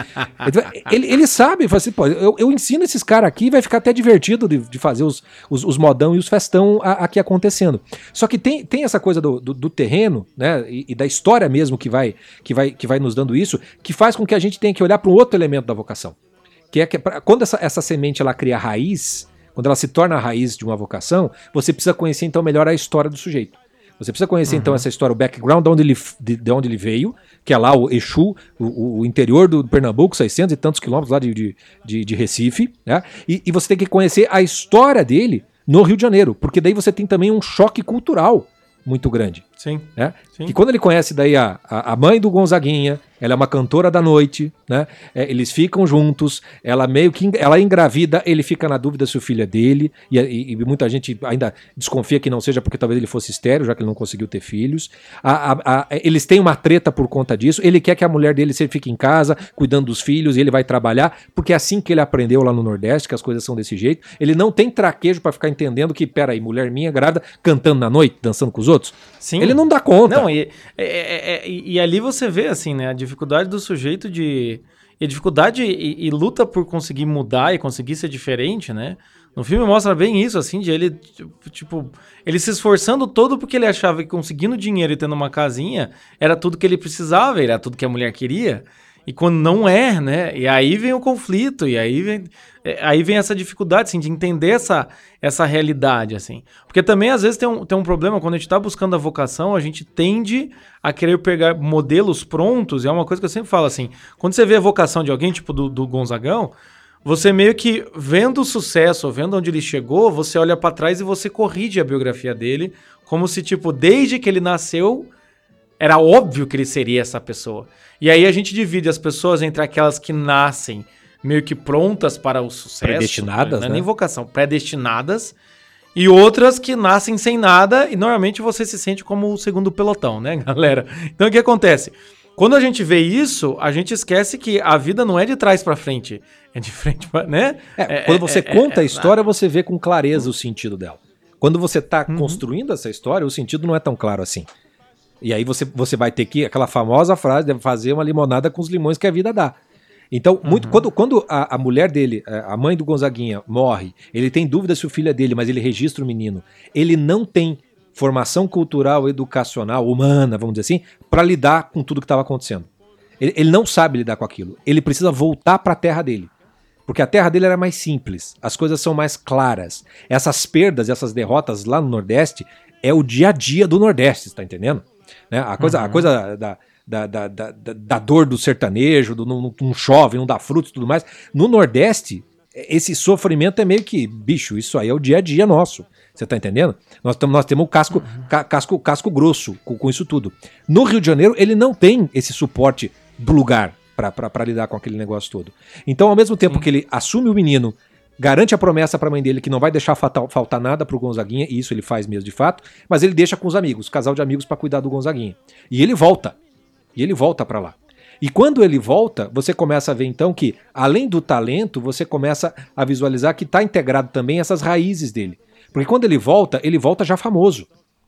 ele, ele sabe, assim, pô, eu, eu ensino esses caras aqui, vai ficar até divertido de, de fazer os, os, os, modão e os festão a, aqui acontecendo. Só que tem, tem essa coisa do, do, do terreno, né? E, e, da história mesmo que vai, que vai, que vai nos dando isso, que faz com que a gente tenha que olhar para um outro elemento da vocação. Que é que pra, quando essa, essa semente ela cria raiz, quando ela se torna a raiz de uma vocação, você precisa conhecer então melhor a história do sujeito. Você precisa conhecer então, uhum. então essa história, o background de onde ele, de, de, onde ele veio, que é lá o Exu, o, o, interior do Pernambuco, 600 e tantos quilômetros lá de, de, de, de Recife, né? E, e, você tem que conhecer a história dele no Rio de Janeiro, porque daí você tem também um choque cultural muito grande. Sim. Né? Sim. Que quando ele conhece daí a, a mãe do Gonzaguinha, ela é uma cantora da noite, né? É, eles ficam juntos, ela meio que ela engravida, ele fica na dúvida se o filho é dele, e, e, e, muita gente ainda desconfia que não seja porque talvez ele fosse estéreo, já que ele não conseguiu ter filhos. A, a, eles têm uma treta por conta disso, ele quer que a mulher dele fique em casa, cuidando dos filhos, e ele vai trabalhar, porque é assim que ele aprendeu lá no Nordeste, que as coisas são desse jeito. Ele não tem traquejo para ficar entendendo que, peraí, mulher minha grávida cantando na noite, dançando com os outros. Sim. Ele não dá conta. Não, e, é, é, é, e ali você vê, assim, né, a dificuldade do sujeito de. E a dificuldade e, e, luta por conseguir mudar e conseguir ser diferente, né? No filme mostra bem isso, assim, de ele, tipo, ele se esforçando todo porque ele achava que conseguindo dinheiro e tendo uma casinha era tudo que ele precisava, era tudo que a mulher queria. E quando não é, né? E aí vem o conflito, e aí vem, é, aí vem essa dificuldade, assim, de entender essa, essa realidade, assim. Porque também, às vezes, tem um, tem um problema, quando a gente está buscando a vocação, a gente tende a querer pegar modelos prontos, e é uma coisa que eu sempre falo, assim, quando você vê a vocação de alguém, tipo do, do Gonzagão, você meio que, vendo o sucesso, vendo onde ele chegou, você olha para trás e você corrige a biografia dele, como se, tipo, desde que ele nasceu, era óbvio que ele seria essa pessoa. E aí a gente divide as pessoas entre aquelas que nascem meio que prontas para o sucesso. Predestinadas, não é né? nem vocação, predestinadas. E outras que nascem sem nada e normalmente você se sente como o segundo pelotão, né, galera? Então o que acontece? Quando a gente vê isso, a gente esquece que a vida não é de trás para frente, é de frente para, né? É, quando você é, conta a história, você vê com clareza o sentido dela. Quando você está uhum. construindo essa história, o sentido não é tão claro assim. E aí você, você vai ter que, aquela famosa frase, deve fazer uma limonada com os limões que a vida dá. Então, muito, uhum. quando, quando a, a, mulher dele, a mãe do Gonzaguinha, morre, ele tem dúvida se o filho é dele, mas ele registra o menino. Ele não tem formação cultural, educacional, humana, vamos dizer assim, para lidar com tudo que estava acontecendo. Ele, ele, não sabe lidar com aquilo. Ele precisa voltar para a terra dele. Porque a terra dele era mais simples, as coisas são mais claras. Essas perdas, essas derrotas lá no Nordeste é o dia a dia do Nordeste, está entendendo? Né? A coisa, uhum. a coisa da, da, da, da, da, dor do sertanejo, do não, não chove, não dá frutos e tudo mais. No Nordeste, esse sofrimento é meio que, bicho, isso aí é o dia a dia nosso. Você tá entendendo? Nós, tamo, nós temos o casco, uhum. ca, casco, casco grosso com, com, isso tudo. No Rio de Janeiro, ele não tem esse suporte do lugar para lidar com aquele negócio todo. Então, ao mesmo tempo Sim. que ele assume o menino, garante a promessa para a mãe dele que não vai deixar faltar, faltar nada pro Gonzaguinha, e isso ele faz mesmo de fato, mas ele deixa com os amigos, casal de amigos para cuidar do Gonzaguinha. E ele volta. E ele volta para lá. E quando ele volta, você começa a ver então que, além do talento, você começa a visualizar que está integrado também essas raízes dele. Porque quando ele volta, ele volta já famoso.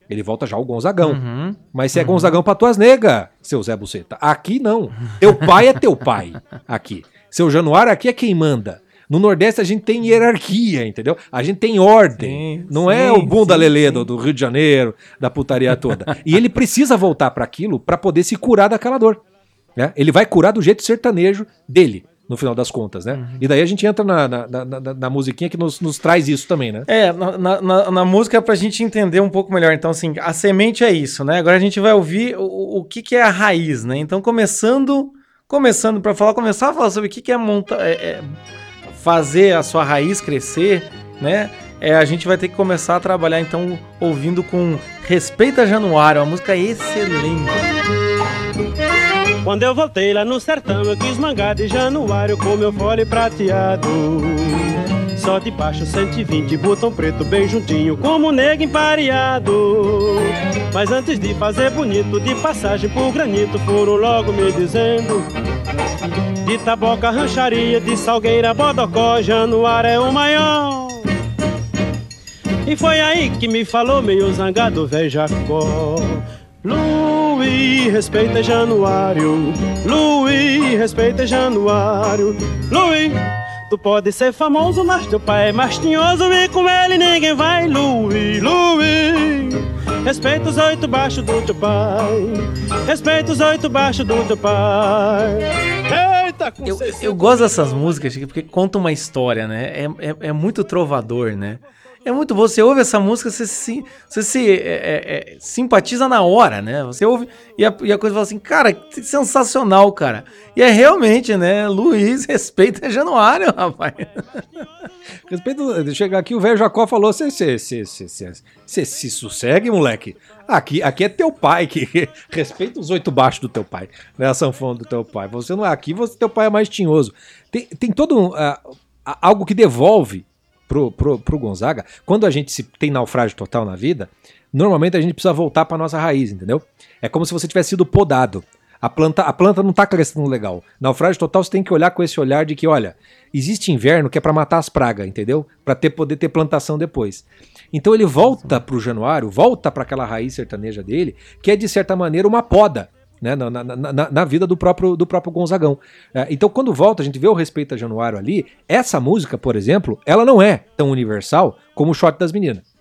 Ele volta já o Gonzagão. Uhum, Mas se é uhum. Gonzagão pra tuas negas, seu Zé Buceta. Aqui não. Teu pai é teu pai. Aqui. Seu Januário aqui é quem manda. No Nordeste a gente tem hierarquia, entendeu? A gente tem ordem. Sim, não é sim, é o bunda lelê do, do, Rio de Janeiro, da putaria toda. e ele precisa voltar para aquilo para poder se curar daquela dor. Né? Ele vai curar do jeito sertanejo dele no final das contas, né? Uhum. E daí a gente entra na, na, na, na, musiquinha que nos, nos, traz isso também, né? É, na, na, na música pra gente entender um pouco melhor. Então, assim, a semente é isso, né? Agora a gente vai ouvir o, o que, que é a raiz, né? Então, começando, começando para falar, começar a falar sobre o que, que é montar. É, é, fazer a sua raiz crescer, né? É, a gente vai ter que começar a trabalhar então ouvindo com Respeita Januário, uma música excelente. Quando eu voltei lá no sertão, eu quis mangar de Januário com meu fole prateado. Só de baixo 120, botão preto bem juntinho, como nego empareado. Mas antes de fazer bonito, de passagem por granito, foram logo me dizendo de Taboca, Rancharia, de Salgueira, Bodocó, Januário é o maior. E foi aí que me falou meio zangado, velho Jacó. Luí, respeita Januário. Luí, respeita Januário. Luí, tu pode ser famoso, mas teu pai é mais tinhoso e com ele ninguém vai. Luí, Luí, respeita os oito baixos do teu pai. Respeita os oito baixos do teu pai. Eita, eu, eu gosto dessas músicas porque conta uma história, né? É, é, é muito trovador, né? É muito bom. Você ouve essa música, você se, você se é, é, é, simpatiza na hora, né? Você ouve e a, e a coisa fala assim, cara, que sensacional, cara. E é realmente, né? Luiz, respeita Januário, rapaz. Respeito, chegar aqui, o velho Jacó falou: você se sossegue, moleque. Aqui, aqui é teu pai, que respeita os oito baixos do teu pai, né? A sanfona do teu pai. Você não é aqui, você, teu pai é mais tinhoso. Tem, tem todo um, uh, algo que devolve pro, pro, pro Gonzaga, quando a gente se, tem naufrágio total na vida, normalmente a gente precisa voltar para nossa raiz, entendeu? É como se você tivesse sido podado. A planta, a planta não tá crescendo legal. Naufrágio total você tem que olhar com esse olhar de que, olha, existe inverno que é para matar as pragas, entendeu? Para ter poder ter plantação depois. Então ele volta pro Januário, volta para aquela raiz sertaneja dele, que é de certa maneira uma poda né, na, na, na, na, vida do próprio, do próprio Gonzagão. É, então, quando volta, a gente vê o respeito a Januário ali. Essa música, por exemplo, ela não é tão universal como o Shot das Meninas.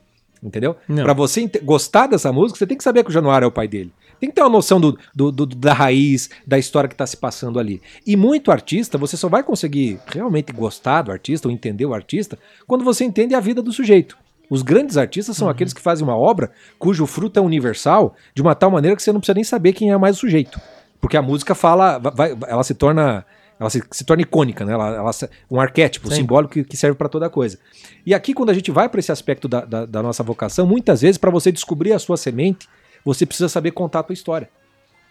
Entendeu? Para você gostar dessa música, você tem que saber que o Januário é o pai dele. Tem que ter uma noção do, do, do da raiz, da história que está se passando ali. E muito artista, você só vai conseguir realmente gostar do artista ou entender o artista quando você entende a vida do sujeito. Os grandes artistas são uhum. aqueles que fazem uma obra cujo fruto é universal de uma tal maneira que você não precisa nem saber quem é mais o sujeito. Porque a música fala, vai, ela se torna ela se, se, torna icônica, né? Ela, ela, um arquétipo, um simbólico que, que serve para toda coisa. E aqui, quando a gente vai para esse aspecto da, da, da, nossa vocação, muitas vezes, para você descobrir a sua semente, você precisa saber contar a tua história.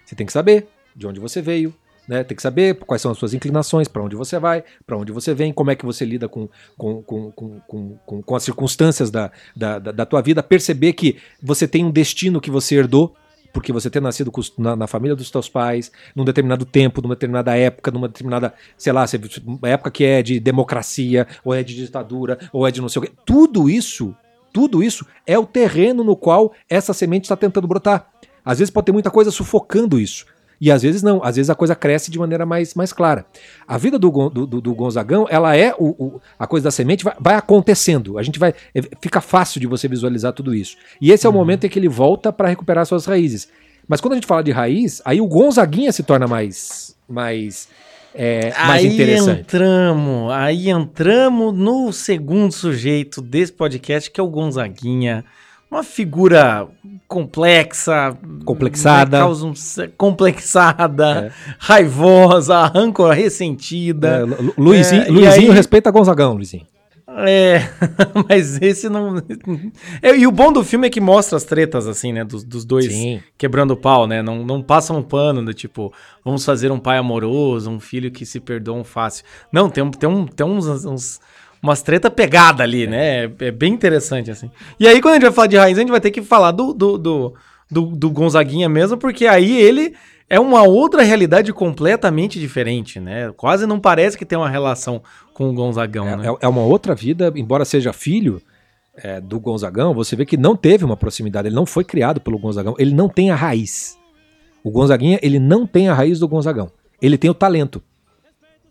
Você tem que saber de onde você veio, né? Tem que saber quais são as suas inclinações, para onde você vai, para onde você vem, como é que você lida com, com, com, com, com, com as circunstâncias da, da, da, tua vida, perceber que você tem um destino que você herdou, porque você ter nascido na, na, família dos teus pais, num determinado tempo, numa determinada época, numa determinada, sei lá, época que é de democracia, ou é de ditadura, ou é de não sei o quê. Tudo isso, tudo isso é o terreno no qual essa semente está tentando brotar. Às vezes pode ter muita coisa sufocando isso. E às vezes não, às vezes a coisa cresce de maneira mais, mais clara. A vida do, do, do Gonzagão, ela é o, o, a coisa da semente, vai, vai, acontecendo. A gente vai. É, fica fácil de você visualizar tudo isso. E esse é o uhum. momento em que ele volta para recuperar suas raízes. Mas quando a gente fala de raiz, aí o Gonzaguinha se torna mais. mais é, mais aí interessante. entramos, aí entramos no segundo sujeito desse podcast, que é o Gonzaguinha uma figura complexa, complexada, causa um, complexada, é. raivosa, rancor, ressentida. É, Luizinho, é, Luizinho aí, respeita Gonzagão, Luizinho. É, mas esse não. É, e o bom do filme é que mostra as tretas, assim, né? Dos, dos dois Sim. quebrando o pau, né? Não, não passa um pano do tipo, vamos fazer um pai amoroso, um filho que se perdoa fácil. Não, tem, tem, um, tem uns, uns umas treta pegada ali, né? É, é, bem interessante, assim. E aí, quando a gente vai falar de raiz, a gente vai ter que falar do, do, do, do, do Gonzaguinha mesmo, porque aí ele é uma outra realidade completamente diferente, né? Quase não parece que tem uma relação com o Gonzagão, é, né? É, é uma outra vida, embora seja filho é, do Gonzagão, você vê que não teve uma proximidade, ele não foi criado pelo Gonzagão, ele não tem a raiz. O Gonzaguinha, ele não tem a raiz do Gonzagão. Ele tem o talento.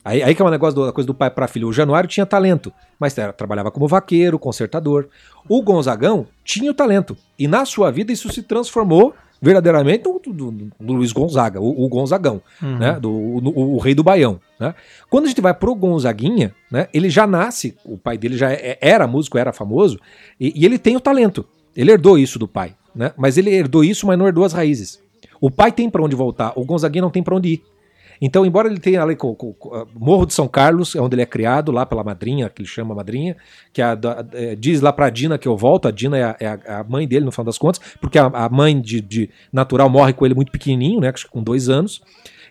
Aí, aí que é um negócio da coisa do pai para filho. O Januário tinha talento, mas era, trabalhava como vaqueiro, consertador. O Gonzagão tinha o talento. E na sua vida isso se transformou verdadeiramente no, Luiz Gonzaga, o, o Gonzagão, uhum. né? Do, o, o, rei do Baião. Né? Quando a gente vai pro Gonzaguinha, né? ele já nasce, o pai dele já é, era músico, era famoso, e, e, ele tem o talento. Ele herdou isso do pai, né? Mas ele herdou isso, mas não herdou as raízes. O pai tem para onde voltar, o Gonzaguinha não tem para onde ir. Então, embora ele tenha ali com, com, com, ah, Morro de São Carlos, é onde ele é criado, lá pela madrinha, que ele chama madrinha, que a, a, é, diz lá pra Dina que eu volto, a Dina é a, é a, mãe dele, no final das contas, porque a, mãe de, de, natural morre com ele muito pequenininho, né, com dois anos.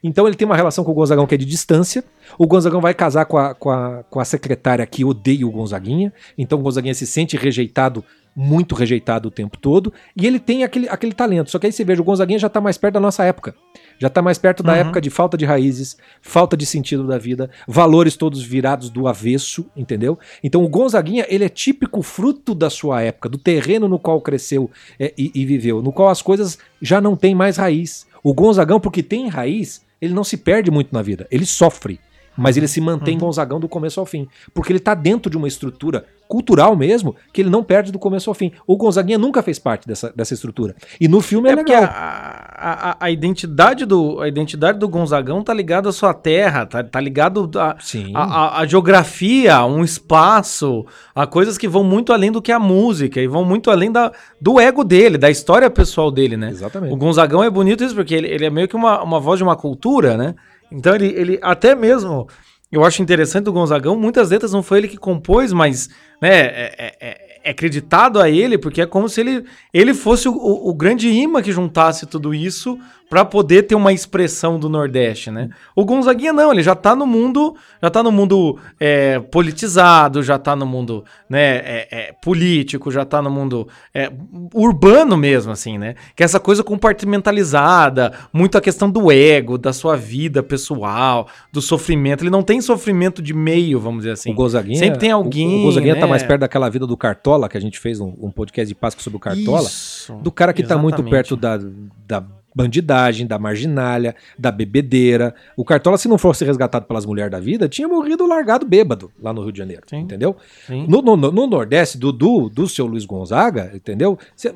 Então ele tem uma relação com o Gonzagão que é de distância. O Gonzagão vai casar com a, com a, com a secretária que odeia o Gonzaguinha. Então o Gonzaguinha se sente rejeitado, muito rejeitado o tempo todo. E ele tem aquele, aquele talento. Só que aí você veja, o Gonzaguinha já está mais perto da nossa época. Já está mais perto da uhum. época de falta de raízes, falta de sentido da vida, valores todos virados do avesso, entendeu? Então o Gonzaguinha, ele é típico fruto da sua época, do terreno no qual cresceu é, e, e viveu, no qual as coisas já não têm mais raiz. O Gonzagão, porque tem raiz, ele não se perde muito na vida, ele sofre. Mas ele se mantém Gonzagão do começo ao fim. Porque ele tá dentro de uma estrutura cultural mesmo, que ele não perde do começo ao fim. O Gonzaguinha nunca fez parte dessa, dessa estrutura. E no filme é, É legal. a, a, a identidade do, a identidade do Gonzagão tá ligada à sua terra, tá, tá ligado a, Sim. a, a- a geografia, um espaço, a coisas que vão muito além do que a música e vão muito além da, do ego dele, da história pessoal dele, né? Exatamente. O Gonzagão é bonito isso porque ele, ele é meio que uma, uma voz de uma cultura, né? Então ele, ele até mesmo, eu acho interessante do Gonzagão, muitas letras não foi ele que compôs, mas né, é, é- é- acreditado a ele, porque é como se ele, ele fosse o, o- grande imã que juntasse tudo isso para poder ter uma expressão do Nordeste, né? O Gonzaguinha não, ele já tá no mundo, já tá no mundo é, politizado, já tá no mundo né, é, é, político, já tá no mundo é, urbano mesmo, assim, né? Que é essa coisa compartimentalizada, muito a questão do ego, da sua vida pessoal, do sofrimento. Ele não tem sofrimento de meio, vamos dizer assim. o Gonzaguinha, Sempre tem alguém. O, o Gonzaguinha tá né? mais perto daquela vida do Cartola, que a gente fez um, um podcast de Páscoa sobre o Cartola. Isso, do cara que tá muito perto da, da bandidagem, da marginalha, da bebedeira. O Cartola, se não fosse resgatado pelas mulheres da vida, tinha morrido largado bêbado lá no Rio de Janeiro, Sim. entendeu? Sim. No, no- no- no Nordeste, do, do, do seu Luiz Gonzaga, entendeu? Você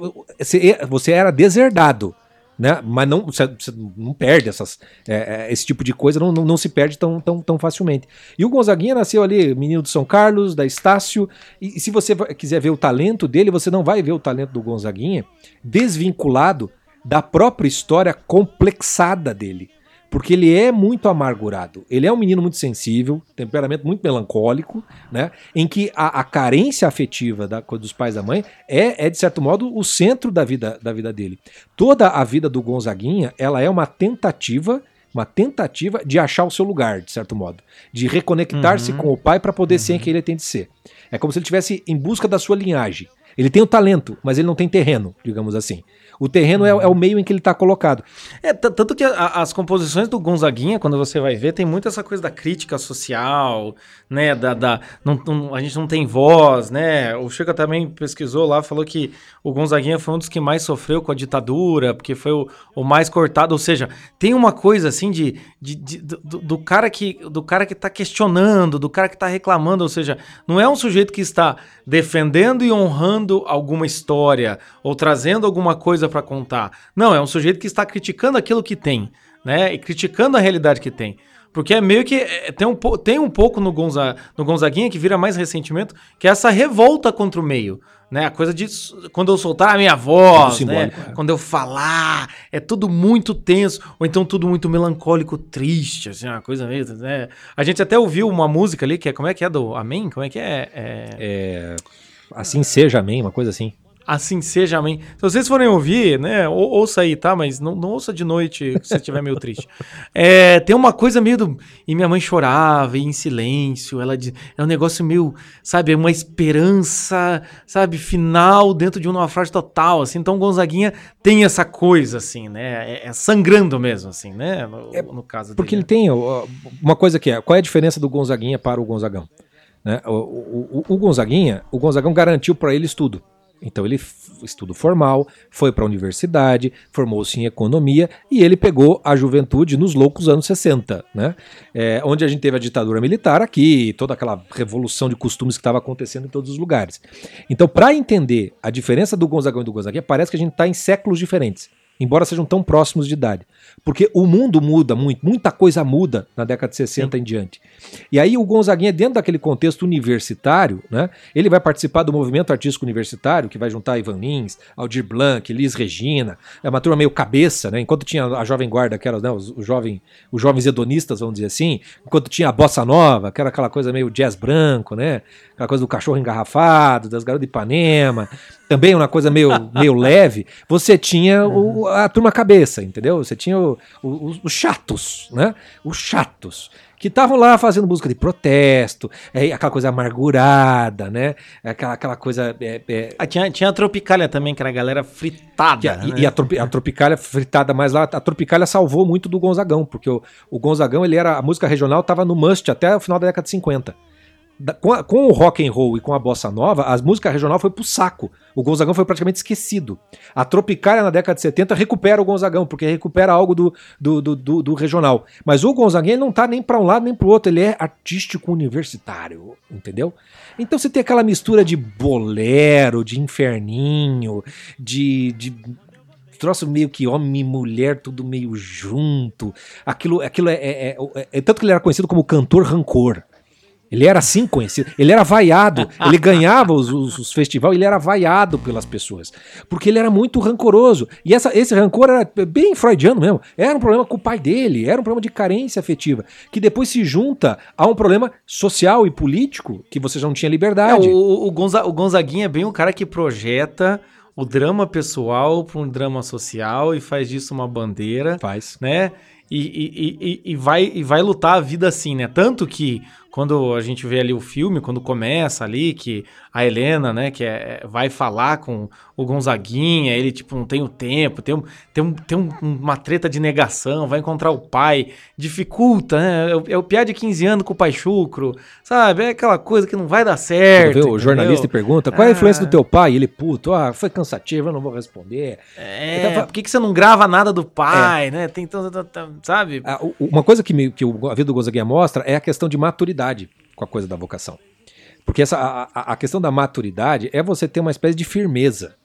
você era deserdado. Né? Mas não, você, você não perde essas, é, é, esse tipo de coisa, não, não, não se perde tão, tão, tão facilmente. E o Gonzaguinha nasceu ali, menino de São Carlos, da Estácio, e, e se você quiser ver o talento dele, você não vai ver o talento do Gonzaguinha desvinculado da própria história complexada dele. Porque ele é muito amargurado. Ele é um menino muito sensível, temperamento muito melancólico, né? Em que a, a carência afetiva da, dos pais da mãe é, é, de certo modo, o centro da vida, da vida dele. Toda a vida do Gonzaguinha, ela é uma tentativa, uma tentativa de achar o seu lugar, de certo modo. De reconectar-se Uhum. com o pai para poder ser quem ele tem de ser. É como se ele estivesse em busca da sua linhagem. Ele tem o talento, mas ele não tem terreno, digamos assim. O terreno é, é o meio em que ele está colocado. É, tanto que a- as composições do Gonzaguinha, quando você vai ver, tem muito essa coisa da crítica social, né? Da, da, não- não- a gente não tem voz, né? O Chico também pesquisou lá, falou que o Gonzaguinha foi um dos que mais sofreu com a ditadura, porque foi o, o mais cortado. Ou seja, tem uma coisa assim de, de- de- do, do cara que do cara que tá questionando, do cara que tá reclamando. Ou seja, não é um sujeito que está defendendo e honrando alguma história ou trazendo alguma coisa para contar. Não, é um sujeito que está criticando aquilo que tem, né? E criticando a realidade que tem. Porque é meio que. é, tem, um, tem um pouco no, Gonza, no Gonzaguinha que vira mais ressentimento, que é essa revolta contra o meio. Né? A coisa de. Quando eu soltar a minha voz, né? é. quando eu falar, é tudo muito tenso, ou então tudo muito melancólico, triste, assim, uma coisa meio. Né? A gente até ouviu uma música ali, que é. Como é que é do Amém? Como é que é? é... É, assim seja, amém, uma coisa assim. Assim seja, amém. Se vocês forem ouvir, né, ou, ouça aí, tá? Mas não, não ouça de noite se você estiver meio triste. É, tem uma coisa meio do... E minha mãe chorava, e em silêncio, ela. É um negócio meio, sabe, é uma esperança, sabe, final dentro de um naufrágio total, assim. Então Gonzaguinha tem essa coisa, assim, né? É, é sangrando mesmo, assim, né? No, no caso Porque ele dele. tem ó, uma coisa que é, qual é a diferença do Gonzaguinha para o Gonzagão? Né? O, o, o- o Gonzaguinha, o Gonzagão garantiu para ele estudo. Então ele estudo formal, foi para a universidade, formou-se em economia e ele pegou a juventude nos loucos anos 60, né? É, onde a gente teve a ditadura militar aqui, toda aquela revolução de costumes que estava acontecendo em todos os lugares. Então, para entender a diferença do Gonzagão e do Gonzaguinha, parece que a gente está em séculos diferentes, embora sejam tão próximos de idade. Porque o mundo muda muito, muita coisa muda na década de 60 em diante. E aí o Gonzaguinha, dentro daquele contexto universitário, né, ele vai participar do movimento artístico universitário, que vai juntar Ivan Lins, Aldir Blanc, Liz Regina, é uma turma meio cabeça, né, enquanto tinha a Jovem Guarda, que era né, os, os, jovem, os jovens hedonistas, vamos dizer assim, enquanto tinha a Bossa Nova, que era aquela coisa meio jazz branco, né, aquela coisa do cachorro engarrafado, das garotas de Ipanema, também uma coisa meio, meio leve, você tinha o, a turma cabeça, entendeu? Você tinha os chatos, né? Os chatos que estavam lá fazendo música de protesto, é, aquela coisa amargurada, né? Aquela, aquela coisa. É, é, Ah, tinha, tinha a Tropicália também, que era a galera fritada. a- né? e, a, tropi, a Tropicália fritada mais lá, a Tropicália salvou muito do Gonzagão, porque o, o Gonzagão, ele era. A música regional estava no must até o final da década de 50. Com, a- com o rock and roll e com a bossa nova, as músicas regional foi pro saco. O Gonzagão foi praticamente esquecido. A Tropicália na década de 70 recupera o Gonzagão, porque recupera algo do, do, do, do- do regional. Mas o Gonzaguinha não tá nem pra um lado nem pro outro, ele é artístico universitário, entendeu? Então você tem aquela mistura de bolero, de inferninho, de, de troço meio que homem e mulher, tudo meio junto. Aquilo, aquilo é, é- é- é- Tanto que ele era conhecido como cantor rancor. Ele era assim conhecido, ele era vaiado, ele ganhava os, os, os festivais, ele era vaiado pelas pessoas, porque ele era muito rancoroso. E essa, esse rancor era bem freudiano mesmo, era um problema com o pai dele, era um problema de carência afetiva, que depois se junta a um problema social e político, que você já não tinha É, liberdade. o, o, Gonza- o Gonzaguinha é bem o cara que projeta o drama pessoal para um drama social e faz disso uma bandeira, Faz. né? E, e, e, e, vai, e vai lutar a vida assim, né? Tanto que quando a gente vê ali o filme, quando começa ali, que a Helena, né, que é, vai falar com o Gonzaguinha, ele, tipo, não tem o tempo, tem, um, tem, um, tem um- uma treta de negação, vai encontrar o pai, dificulta, né? É o, é o piá de 15 anos com o pai chucro, sabe? É aquela coisa que não vai dar certo. Vê o jornalista pergunta qual é a influência Ah. do teu pai? E ele, puto, ah, foi cansativo, eu não vou responder. É, por que, que você não grava nada do pai, né? Tem sabe? Ah, Uma coisa que, me- que o- a vida do Gonzaguinha mostra é a questão de maturidade com a coisa da vocação. Porque essa, a, a- questão da maturidade é você ter uma espécie de firmeza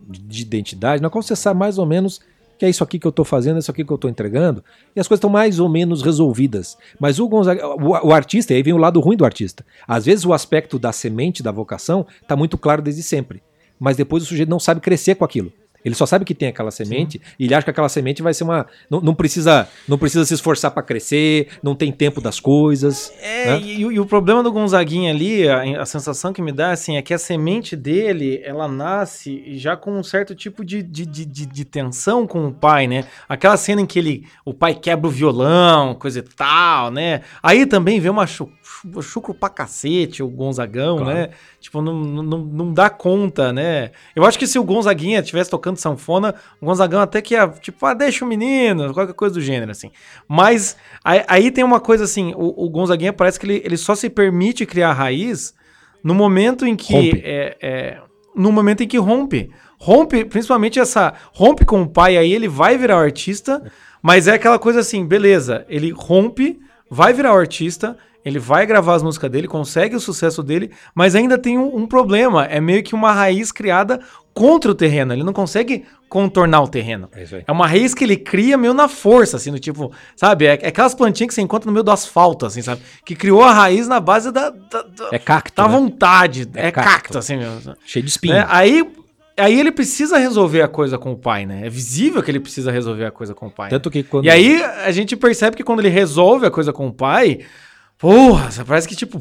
de, de identidade, na qual você sabe mais ou menos que é isso aqui que eu tô fazendo, é isso aqui que eu tô entregando, e as coisas estão mais ou menos resolvidas. Mas o Gonzaga, o, o artista, aí vem o lado ruim do artista. Às vezes o aspecto da semente, da vocação, tá muito claro desde sempre. Mas depois o sujeito não sabe crescer com aquilo. Ele só sabe que tem aquela semente e ele acha que aquela semente vai ser uma. Não, não precisa não precisa se esforçar para crescer, não tem tempo das coisas. É, né? e, e o problema do Gonzaguinha ali, a, a sensação que me dá, assim, é que a semente dele, ela nasce já com um certo tipo de, de, de, de- de tensão com o pai, né? Aquela cena em que ele, o pai quebra o violão, coisa e tal, né? Aí também vê uma chu, chu- chucro pra cacete, o Gonzagão, Claro. né? Tipo, não, não, não dá conta, né? Eu acho que se o Gonzaguinha tivesse tocando sanfona, o Gonzagão até que ia, tipo, ah, deixa o menino, qualquer coisa do gênero, assim. Mas aí, aí tem uma coisa assim, o, o Gonzaguinha parece que ele, ele só se permite criar raiz no momento em que é, é, no momento em que rompe. Rompe, principalmente essa. Rompe com o pai, aí ele vai virar o artista, mas é aquela coisa assim, beleza, ele rompe, vai virar o artista, ele vai gravar as músicas dele, consegue o sucesso dele, mas ainda tem um, um problema. É meio que uma raiz criada contra o terreno. Ele não consegue contornar o terreno. É. É uma raiz que ele cria meio na força, assim, no tipo, sabe? É, é aquelas plantinhas que você encontra no meio do asfalto, assim, sabe? Que criou a raiz na base da, da, da- É cacto. da né? vontade. É, É cacto. cacto. assim mesmo. Cheio de espinho. Né? Aí, aí ele precisa resolver a coisa com o pai, né? É visível que ele precisa resolver a coisa com o pai. Tanto que quando. E aí a gente percebe que quando ele resolve a coisa com o pai, porra, parece que tipo,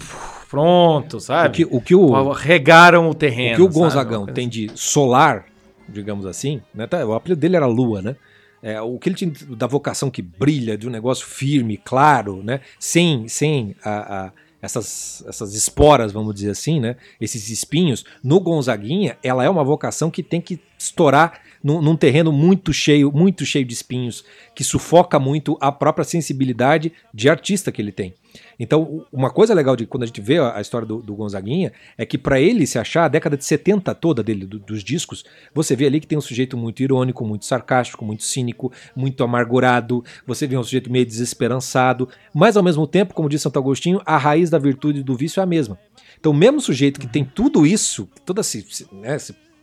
pronto, o sabe? que o, que o, Regaram o terreno. o, que o sabe? Gonzagão coisa tem de solar, digamos assim, né? tá, o apelido dele era Lua, né? É, o que ele tinha da vocação que brilha, de um negócio firme, claro, né? Sem, sem a, a- essas, essas esporas, vamos dizer assim, né? Esses espinhos. No Gonzaguinha, ela é uma vocação que tem que estourar num, num terreno muito cheio, muito cheio de espinhos, que sufoca muito a própria sensibilidade de artista que ele tem. Então, uma coisa legal de quando a gente vê a, história do, do Gonzaguinha é que para ele se achar a década de 70 toda dele, do- dos discos, você vê ali que tem um sujeito muito irônico, muito sarcástico, muito cínico, muito amargurado, você vê um sujeito meio desesperançado, mas ao mesmo tempo, como diz Santo Agostinho, a raiz da virtude e do vício é a mesma. Então, o mesmo sujeito que tem tudo isso, toda esse- né,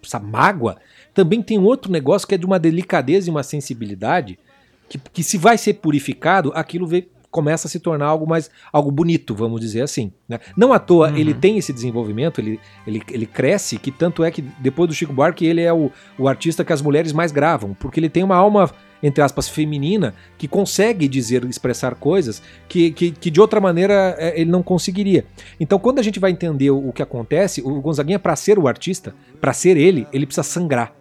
essa mágoa, também tem um outro negócio que é de uma delicadeza e uma sensibilidade que, que se vai ser purificado, aquilo vê- começa a se tornar algo mais algo bonito, vamos dizer assim. né? Não à toa Uhum. ele tem esse desenvolvimento, ele, ele, ele cresce, que tanto é que depois do Chico Buarque ele é o, o artista que as mulheres mais gravam, porque ele tem uma alma, entre aspas, feminina, que consegue dizer, expressar coisas que, que, que de outra maneira é, ele não conseguiria. Então quando a gente vai entender o, o que acontece, o Gonzaguinha, para ser o artista, para ser ele, ele precisa sangrar.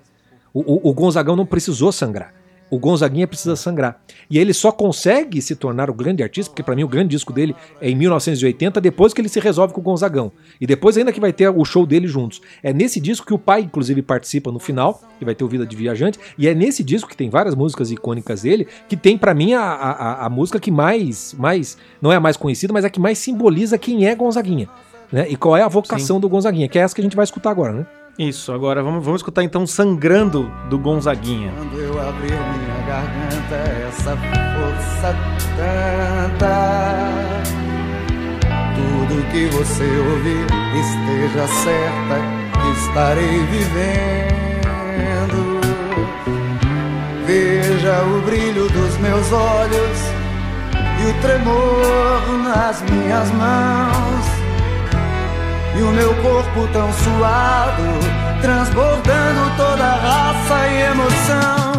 O, o, o Gonzagão não precisou sangrar. O Gonzaguinha precisa sangrar. E ele só consegue se tornar o grande artista, porque para mim o grande disco dele é em 1980, depois que ele se resolve com o Gonzagão. E depois ainda que vai ter o show dele juntos. É nesse disco que o pai, inclusive, participa no final, que vai ter o Vida de Viajante. E é nesse disco que tem várias músicas icônicas dele, que tem para mim a, a, a- música que mais, mais. Não é a mais conhecida, mas a que mais simboliza quem é Gonzaguinha. né? E qual é a vocação do Gonzaguinha, que é essa que a gente vai escutar agora, né? Isso, agora vamos, vamos escutar então Sangrando do Gonzaguinha. Abrir minha garganta, essa força tanta. Tudo que você ouvir, esteja certa que estarei vivendo. Veja o brilho dos meus olhos e o tremor nas minhas mãos. E o meu corpo tão suado, transbordando toda raça e emoção.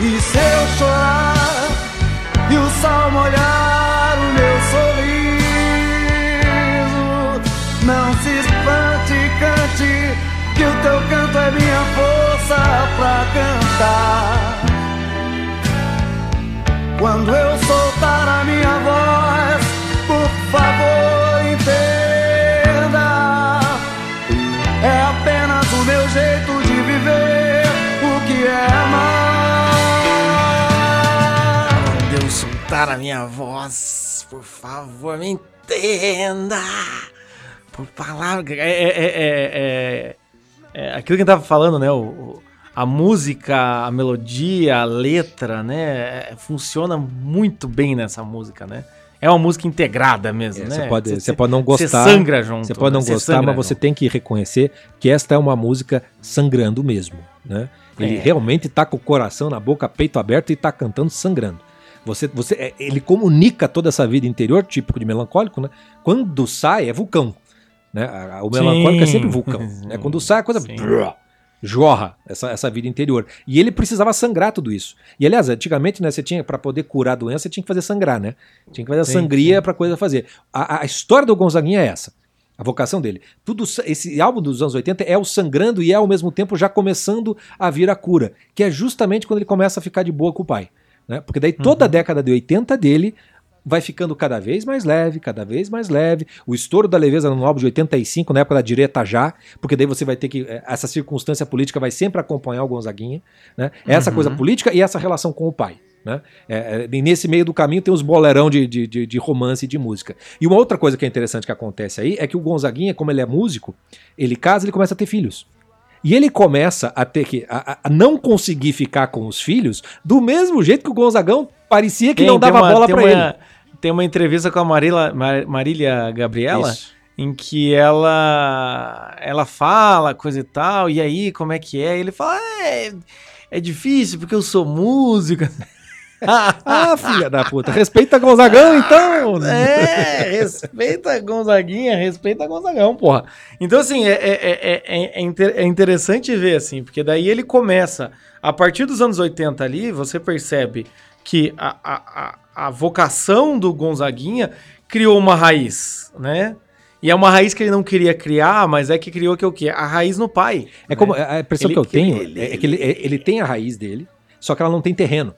E se eu chorar e o sol molhar o meu sorriso, não se espante, cante, que o teu canto é minha força pra cantar. Quando eu soltar a minha voz, eu a minha voz, por favor, me entenda. Por palavra. É, é, é, é, é aquilo que a gente tava falando, né? O, o, a música, a melodia, a letra, né? Funciona muito bem nessa música, né? É uma música integrada mesmo, É, né? Você pode, Cê- você pode não gostar. Você sangra junto. Você pode não né? Gostar, mas você junto. tem que reconhecer que esta é uma música sangrando mesmo, né? Ele É. realmente tá com o coração na boca, peito aberto e tá cantando sangrando. Você, você, é, ele comunica toda essa vida interior, típico de melancólico, né? Quando sai, é vulcão. Né? A- a- O Sim. melancólico é sempre vulcão. Né? Quando sai, a coisa brrr, jorra essa, essa vida interior. E ele precisava sangrar tudo isso. E aliás, antigamente, né, você tinha para poder curar a doença, você tinha que fazer sangrar, né? Tinha que fazer a Sim, sangria para coisa fazer. A, a história do Gonzaguinha é essa. A vocação dele. Tudo esse álbum dos anos 80 é o sangrando e é ao mesmo tempo já começando a vir a cura, que é justamente quando ele começa a ficar de boa com o pai, né? Porque daí toda a década de 80 dele vai ficando cada vez mais leve, cada vez mais leve. O estouro da leveza no álbum de 85, na época da direta já, porque daí você vai ter que. eh, Essa circunstância política vai sempre acompanhar o Gonzaguinha, né? Essa Uhum. coisa política e essa relação com o pai. Né? É, é, e nesse meio do caminho tem os bolerão de, de, de, de romance e de música. E uma outra coisa que é interessante que acontece aí é que o Gonzaguinha, como ele é músico, ele casa ele começa a ter filhos. E ele começa a ter que a, a- não conseguir ficar com os filhos do mesmo jeito que o Gonzagão parecia que Tem- não dava uma- bola uma- ele. Tem uma entrevista com a Marila, Mar- Marília Gabriela, Isso. em que ela ela fala coisa e tal, e aí, como é que é? E ele fala, é, é difícil porque eu sou músico. Ah, filha da puta, respeita Gonzagão então. É, respeita Gonzaguinha, respeita Gonzagão, porra. Então, assim, é, é, é, é, é inter- é interessante ver, assim, porque daí ele começa, a partir dos anos 80 ali, você percebe que a, a, a, vocação do Gonzaguinha criou uma raiz, né? E é uma raiz que ele não queria criar, mas é que criou que é o quê? A raiz no pai. É como né? a impressão Ele- que eu tenho ele- é que ele, é- ele tem a raiz dele, só que ela não tem terreno.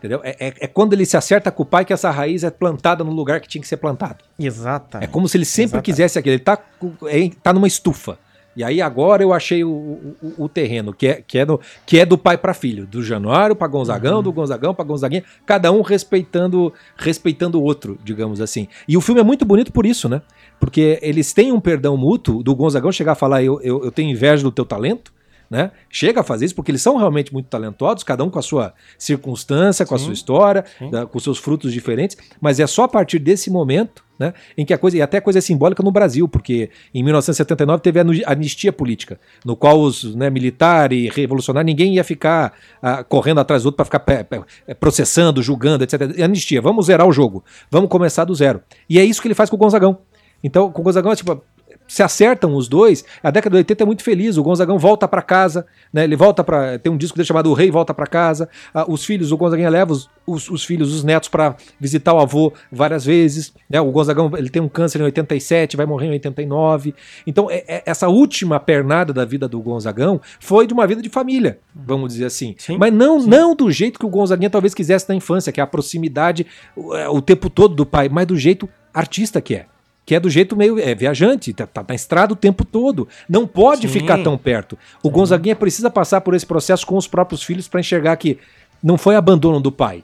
Entendeu? É, é- é quando ele se acerta com o pai que essa raiz é plantada no lugar que tinha que ser plantado. Exata. É como se ele sempre Exatamente. quisesse aquilo. Ele tá, é- tá numa estufa. E aí agora eu achei o, o- o- o terreno, que é, que, é no- que é do pai para filho, do Januário para Gonzagão, Uhum. do Gonzagão para Gonzaguinha, cada um respeitando respeitando o outro, digamos assim. E o filme é muito bonito por isso, né? Porque eles têm um perdão mútuo do Gonzagão chegar a falar: eu, eu, eu tenho inveja do teu talento. Né? Chega a fazer isso porque eles são realmente muito talentosos, cada um com a sua circunstância, com a Sim, sua história, da- com seus frutos diferentes, mas é só a partir desse momento, né, em que a coisa, e até coisa é simbólica no Brasil, porque em 1979 teve a anistia política, no qual os né, militar e revolucionário, ninguém ia ficar ah, correndo atrás do outro para ficar pe- processando, julgando, etc. Anistia, vamos zerar o jogo, vamos começar do zero. E é isso que ele faz com o Gonzagão. Então, com o Gonzagão, é tipo, se acertam os dois, a década de 80 é muito feliz. O Gonzagão volta pra casa, né? Ele volta para tem um disco dele chamado O Rei volta pra casa. Ah, os filhos, o Gonzaguinha leva os, os, os filhos, os netos pra visitar o avô várias vezes, né? O Gonzagão, ele tem um câncer em 87, vai morrer em 89. Então, é- é- essa última pernada da vida do Gonzagão foi de uma vida de família, vamos dizer assim. Sim, Mas não, não do jeito que o Gonzaguinha talvez quisesse na infância, que é a proximidade o, é, o tempo todo do pai, mas do jeito artista que é. Que é do jeito meio é, viajante, tá, tá na estrada o tempo todo. Não pode Sim. ficar tão perto. O Gonzaguinha precisa passar por esse processo com os próprios filhos para enxergar que não foi abandono do pai.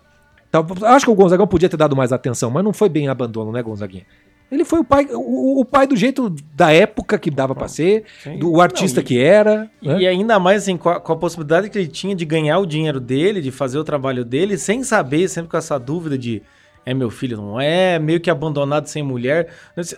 Acho que o Gonzagão podia ter dado mais atenção, mas não foi bem abandono, né, Gonzaguinha? Ele foi o pai, o, o pai do jeito da época que dava pra ser, Sim. do artista Não, e- que era. né? E ainda mais assim, com a, com a possibilidade que ele tinha de ganhar o dinheiro dele, de fazer o trabalho dele, sem saber, sempre com essa dúvida de é meu filho, não é, meio que abandonado sem mulher.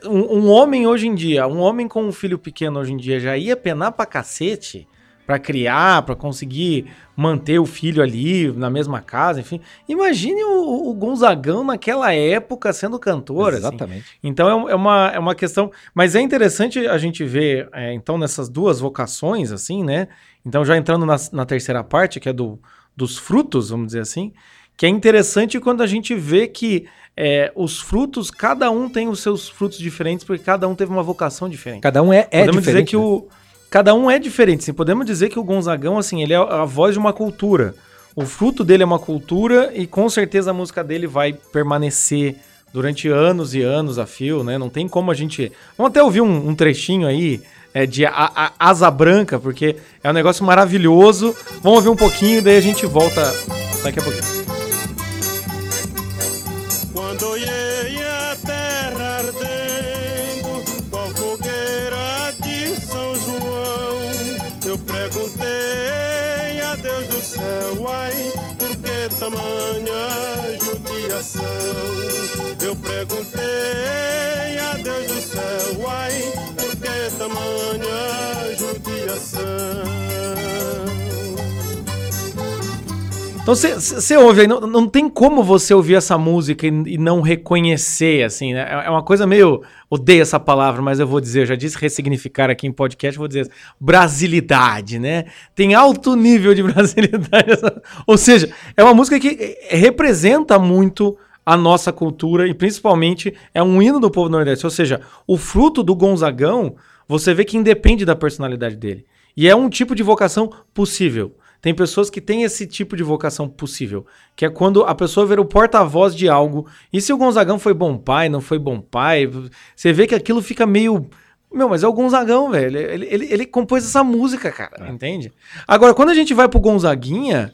Um, um homem hoje em dia, um homem com um filho pequeno hoje em dia já ia penar pra cacete pra criar, pra conseguir manter o filho ali na mesma casa, enfim. Imagine o, o Gonzagão naquela época sendo cantor. assim. Exatamente. Então é é uma, é uma questão. Mas é interessante a gente ver, é, então, nessas duas vocações, assim, né? Então, já entrando na, na terceira parte, que é do, dos frutos, vamos dizer assim, que é interessante quando a gente vê que é, os frutos, cada um tem os seus frutos diferentes, porque cada um teve uma vocação diferente. Cada um é, é Podemos diferente. dizer que né? o. Cada um é diferente, sim. Podemos dizer que o Gonzagão, assim, ele é a voz de uma cultura. O fruto dele é uma cultura e com certeza a música dele vai permanecer durante anos e anos a fio, né? Não tem como a gente. Vamos até ouvir um, um trechinho aí é, de a, a- Asa Branca, porque é um negócio maravilhoso. Vamos ouvir um pouquinho, daí a gente volta daqui a pouquinho. Tamanha judiação? Eu perguntei a Deus do céu, ai, por que tamanha judiação? Então você ouve aí, não, não tem como você ouvir essa música e, e não reconhecer, assim, né? É é uma coisa meio. Odeio essa palavra, mas eu vou dizer, eu já disse ressignificar aqui em podcast, vou dizer brasilidade, né? Tem alto nível de brasilidade. Ou seja, é uma música que eh, representa muito a nossa cultura e principalmente é um hino do povo nordeste. Ou seja, o fruto do Gonzagão, você vê que independe da personalidade dele. E é um tipo de vocação possível. Tem pessoas que têm esse tipo de vocação possível, que é quando a pessoa vira o porta-voz de algo. E se o Gonzagão foi bom pai, não foi bom pai, você vê que aquilo fica meio. Meu, mas é o Gonzagão, velho. Ele, ele, ele compôs essa música, cara, entende? Agora, quando a gente vai pro Gonzaguinha,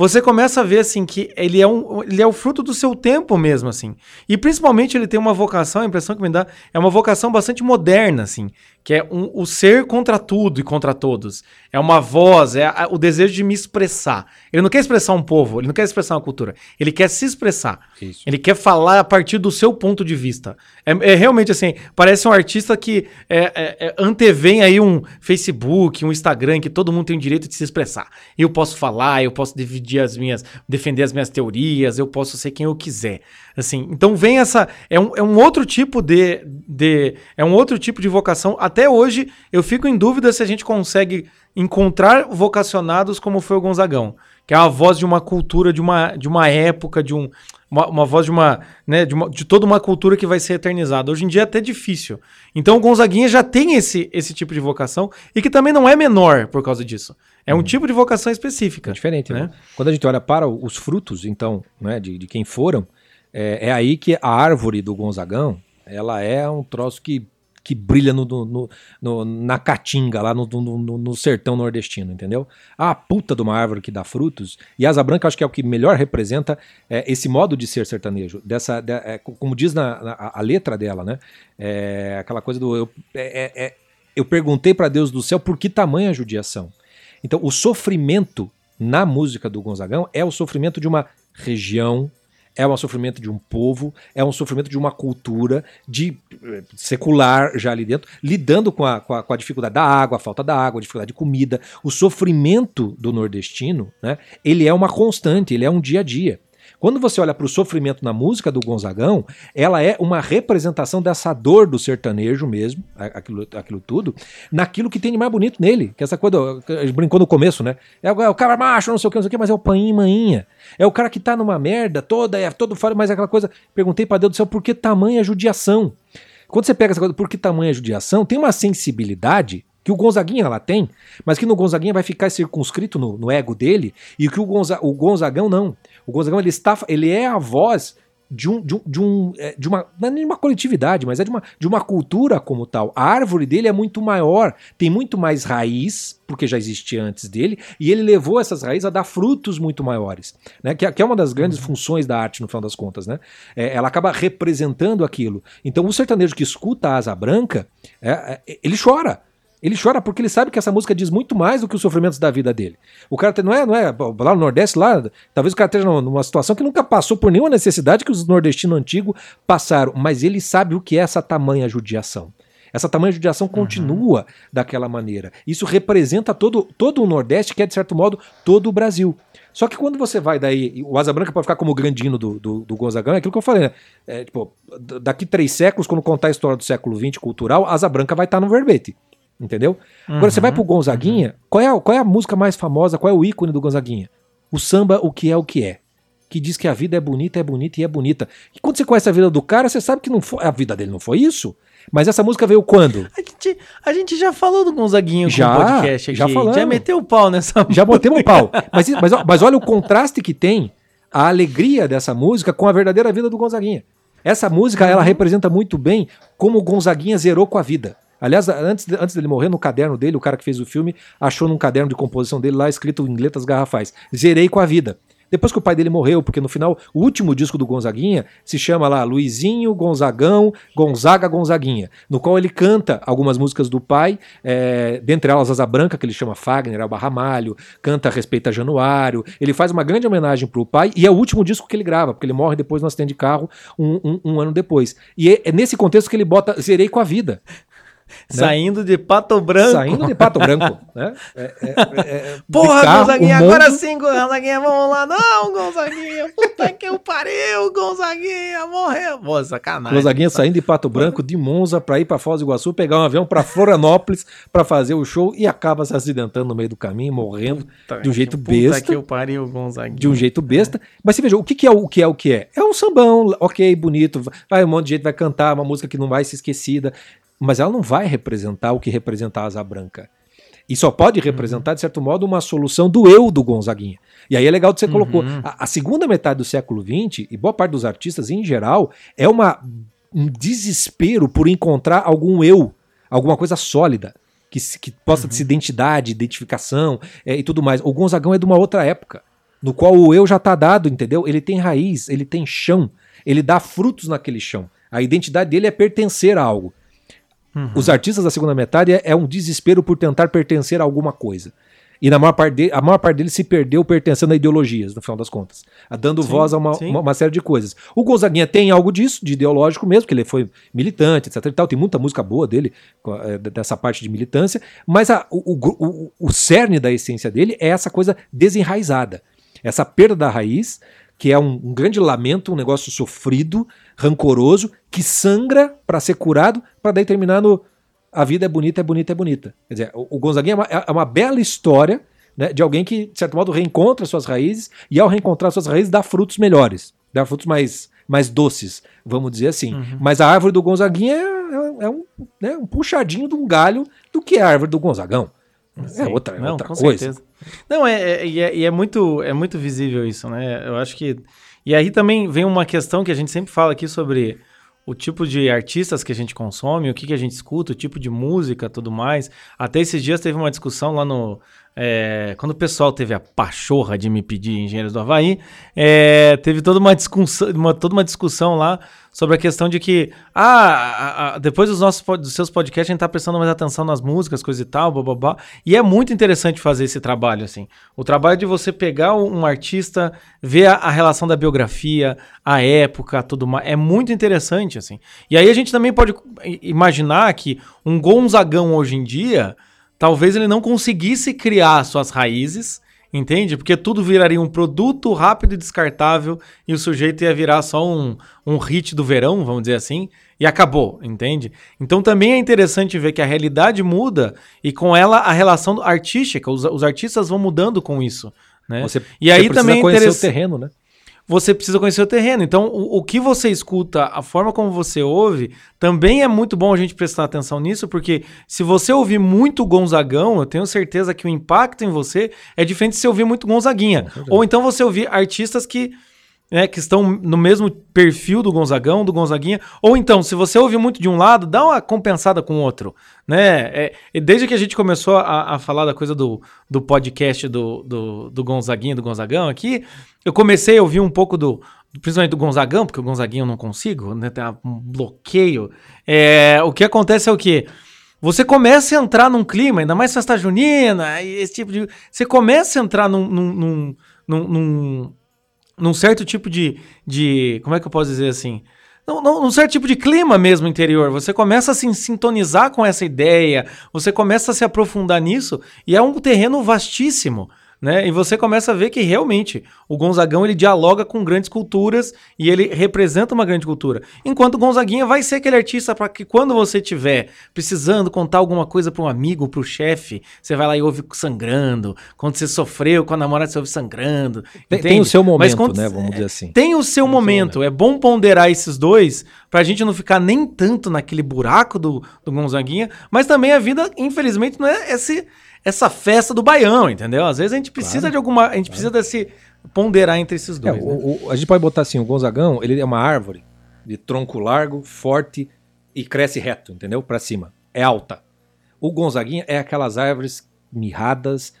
você começa a ver assim que ele é, um, ele é o fruto do seu tempo mesmo, assim. E principalmente ele tem uma vocação, a impressão que me dá, é uma vocação bastante moderna, assim, que é um- o ser contra tudo e contra todos. É uma voz, é a- o desejo de me expressar. Ele não quer expressar um povo, ele não quer expressar uma cultura, ele quer se expressar. Isso. Ele quer falar a partir do seu ponto de vista. É, é realmente assim, parece um artista que é, é, é, antevém aí um Facebook, um Instagram, que todo mundo tem o direito de se expressar. Eu posso falar, eu posso dividir as minhas, defender as minhas teorias, eu posso ser quem eu quiser. Assim, então vem essa, é um, é um outro tipo de, de, é um outro tipo de vocação. Até hoje eu fico em dúvida se a gente consegue encontrar vocacionados como foi o Gonzagão, que é a voz de uma cultura, de uma, de uma época, de um, uma, uma voz de uma, né, de, uma, de toda uma cultura que vai ser eternizada. Hoje em dia é até difícil. Então o Gonzaguinha já tem esse, esse tipo de vocação e que também não é menor por causa disso. É um tipo de vocação específica. É diferente, né? né? Quando a gente olha para os frutos, então, né, de, de quem foram, é, é aí que a árvore do Gonzagão, ela é um troço que, que brilha no, no- no- na caatinga, lá no, no- no- sertão nordestino, entendeu? A puta de uma árvore que dá frutos, e Asa Branca acho que é o que melhor representa é, esse modo de ser sertanejo, dessa, de- é, como diz na, na- a letra dela, né? É, aquela coisa do... Eu, é- é- eu perguntei para Deus do céu por que tamanha judiação. Então, o sofrimento na música do Gonzagão é o sofrimento de uma região, é um sofrimento de um povo, é um sofrimento de uma cultura de eh, secular já ali dentro, lidando com a, com a, com a dificuldade da água, a falta da água, a dificuldade de comida. O sofrimento do nordestino, né, ele é uma constante, ele é um dia a dia. Quando você olha para o sofrimento na música do Gonzagão, ela é uma representação dessa dor do sertanejo mesmo, aquilo, aquilo tudo, naquilo que tem de mais bonito nele. Que essa coisa, a gente brincou no começo, né? É o, é o cara macho, não sei o que, não sei o que, mas é o painho maninha. É o cara que tá numa merda toda, é todo fora, mas é aquela coisa. Perguntei para Deus do céu por que tamanha judiação. Quando você pega essa coisa, por que tamanha judiação, tem uma sensibilidade que o Gonzaguinha ela tem, mas que no Gonzaguinha vai ficar circunscrito no, no ego dele, e que o, Gonza, o Gonzagão não. O Gonzagão ele está, ele é a voz de, um, de, um, de, um, é, de uma. Não é nem uma coletividade, mas é de uma, de uma cultura como tal. A árvore dele é muito maior, tem muito mais raiz, porque já existia antes dele, e ele levou essas raízes a dar frutos muito maiores. Né? Que, é, que é uma das grandes uhum. funções da arte, no final das contas. Né? É, ela acaba representando aquilo. Então o sertanejo que escuta a asa branca, é, é ele chora. Ele chora porque ele sabe que essa música diz muito mais do que os sofrimentos da vida dele. O cara não é, não é lá no Nordeste, lá, talvez o cara esteja numa situação que nunca passou por nenhuma necessidade que os nordestinos antigos passaram, mas ele sabe o que é essa tamanha judiação. Essa tamanha judiação uhum. continua daquela maneira. Isso representa todo, todo o Nordeste, que é, de certo modo, todo o Brasil. Só que quando você vai daí, o Asa Branca pode ficar como o grandino do, do, do Gonzagão, é aquilo que eu falei, né? É, tipo, daqui três séculos, quando contar a história do século XX cultural, Asa Branca vai estar no verbete. Entendeu? Uhum, Agora você vai pro Gonzaguinha, uhum. qual, é a, qual é a música mais famosa, qual é o ícone do Gonzaguinha? O samba, o que é o que é. Que diz que a vida é bonita, é bonita e é bonita. E quando você conhece a vida do cara, você sabe que não foi, a vida dele não foi isso. Mas essa música veio quando? A gente, a gente já falou do Gonzaguinho já, no podcast aqui. Já falamos. Já meteu o pau nessa Já botemos o pau. Mas, mas, mas olha o contraste que tem a alegria dessa música com a verdadeira vida do Gonzaguinha. Essa música, ela uhum. representa muito bem como o Gonzaguinha zerou com a vida. Aliás, antes, antes dele morrer, no caderno dele, o cara que fez o filme achou num caderno de composição dele lá escrito em letras garrafais: Zerei com a vida. Depois que o pai dele morreu, porque no final, o último disco do Gonzaguinha se chama lá Luizinho, Gonzagão, Gonzaga, Gonzaguinha, no qual ele canta algumas músicas do pai, é, dentre elas Asa Branca, que ele chama Fagner, Alba Ramalho, canta Respeita Januário, ele faz uma grande homenagem pro pai, e é o último disco que ele grava, porque ele morre depois no acidente de carro, um, um, um ano depois. E é, é nesse contexto que ele bota Zerei com a vida. Né? Saindo de Pato Branco. Saindo de Pato Branco, né? É, é, é, é Porra, carro, Gonzaguinha, mundo... agora sim, Gonzaguinha, vamos lá. Não, Gonzaguinha, puta que o pariu, Gonzaguinha, morreu. Pô, sacanagem. Gonzaguinha saindo de Pato Branco, de Monza, pra ir pra Foz do Iguaçu, pegar um avião pra Florianópolis pra fazer o show e acaba se acidentando no meio do caminho, morrendo puta de um jeito puta besta. que o pariu, Gonzaguinha. De um jeito besta. Mas você veja, o que, que é o que é o que é? É um sambão, ok, bonito, vai um monte de gente vai cantar, uma música que não vai ser esquecida mas ela não vai representar o que representa a asa branca. E só pode uhum. representar, de certo modo, uma solução do eu do Gonzaguinha. E aí é legal que você uhum. colocou. A, a, segunda metade do século XX, e boa parte dos artistas em geral, é uma, um desespero por encontrar algum eu, alguma coisa sólida, que, que possa uhum. ser identidade, identificação é, e tudo mais. O Gonzagão é de uma outra época, no qual o eu já está dado, entendeu? Ele tem raiz, ele tem chão, ele dá frutos naquele chão. A identidade dele é pertencer a algo. Uhum. Os artistas da segunda metade é, é, um desespero por tentar pertencer a alguma coisa. E na maior parte de, a maior parte deles se perdeu pertencendo a ideologias, no final das contas. Dando sim, voz a uma, uma, uma, série de coisas. O Gonzaguinha tem algo disso, de ideológico mesmo, que ele foi militante, etc. E tal. Tem muita música boa dele, é, dessa parte de militância. Mas a, o, o, o cerne da essência dele é essa coisa desenraizada. Essa perda da raiz, que é um, um grande lamento, um negócio sofrido, rancoroso, que sangra para ser curado, para daí terminar no a vida é bonita, é bonita, é bonita. Quer dizer, o, o Gonzaguinha é uma, é uma bela história né, de alguém que, de certo modo, reencontra suas raízes e, ao reencontrar suas raízes, dá frutos melhores, dá frutos mais, mais doces, vamos dizer assim. Uhum. Mas a árvore do Gonzaguinha é, é, é um, né, um puxadinho de um galho do que é a árvore do Gonzagão. Sim. É outra, Não, outra coisa. Certeza. Não, é, é, e é, é, muito, é muito visível isso, né? Eu acho que. E aí também vem uma questão que a gente sempre fala aqui sobre o tipo de artistas que a gente consome, o que, que a gente escuta, o tipo de música, tudo mais. Até esses dias teve uma discussão lá no. É, quando o pessoal teve a pachorra de me pedir Engenheiros do Havaí, é, teve toda uma, discussão, uma, toda uma discussão lá sobre a questão de que, ah, a, a, depois dos nossos dos seus podcasts, a gente tá prestando mais atenção nas músicas, coisa e tal, blá. E é muito interessante fazer esse trabalho, assim. O trabalho de você pegar um, artista, ver a, a, relação da biografia, a época, tudo mais, é muito interessante, assim. E aí a gente também pode imaginar que um Gonzagão hoje em dia, talvez ele não conseguisse criar suas raízes Entende? Porque tudo viraria um produto rápido e descartável e o sujeito ia virar só um, um hit do verão, vamos dizer assim, e acabou, entende? Então também é interessante ver que a realidade muda e com ela a relação artística, os, os artistas vão mudando com isso. Né? Você, e aí você também é conhecer o terreno, né? Você precisa conhecer o terreno. Então, o, o, que você escuta, a forma como você ouve, também é muito bom a gente prestar atenção nisso, porque se você ouvir muito Gonzagão, eu tenho certeza que o impacto em você é diferente de se ouvir muito Gonzaguinha. Ou então você ouvir artistas que né, que estão no mesmo perfil do Gonzagão, do Gonzaguinha, ou então, se você ouve muito de um lado, dá uma compensada com o outro, né? É, desde que a gente começou a, a falar da coisa do, do podcast do, do, do Gonzaguinha, do Gonzagão aqui, eu comecei a ouvir um pouco do, principalmente do Gonzagão, porque o Gonzaguinha eu não consigo, né? Tem um bloqueio. É, o que acontece é o quê? Você começa a entrar num clima, ainda mais festa junina, esse tipo de. Você começa a entrar num, num, num, num num certo tipo de, de. Como é que eu posso dizer assim? Num, num, certo tipo de clima mesmo interior. Você começa a se sintonizar com essa ideia, você começa a se aprofundar nisso, e é um terreno vastíssimo né? E você começa a ver que realmente o Gonzagão ele dialoga com grandes culturas e ele representa uma grande cultura. Enquanto o Gonzaguinha vai ser aquele artista para que quando você tiver precisando contar alguma coisa para um amigo, para o chefe, você vai lá e ouve sangrando. Quando você sofreu com a namorada, você ouve sangrando. Tem, tem o seu momento, quando, né? Vamos dizer assim. Tem o seu tem momento. Seu momento. É bom ponderar esses dois para a gente não ficar nem tanto naquele buraco do, do Gonzaguinha, mas também a vida, infelizmente, não é esse essa festa do baião, entendeu? Às vezes a gente precisa claro, de alguma. A gente claro. precisa desse ponderar entre esses dois. É, né? o, o, a gente pode botar assim: o Gonzagão, ele é uma árvore de tronco largo, forte e cresce reto, entendeu? Para cima. É alta. O Gonzaguinha é aquelas árvores mirradas,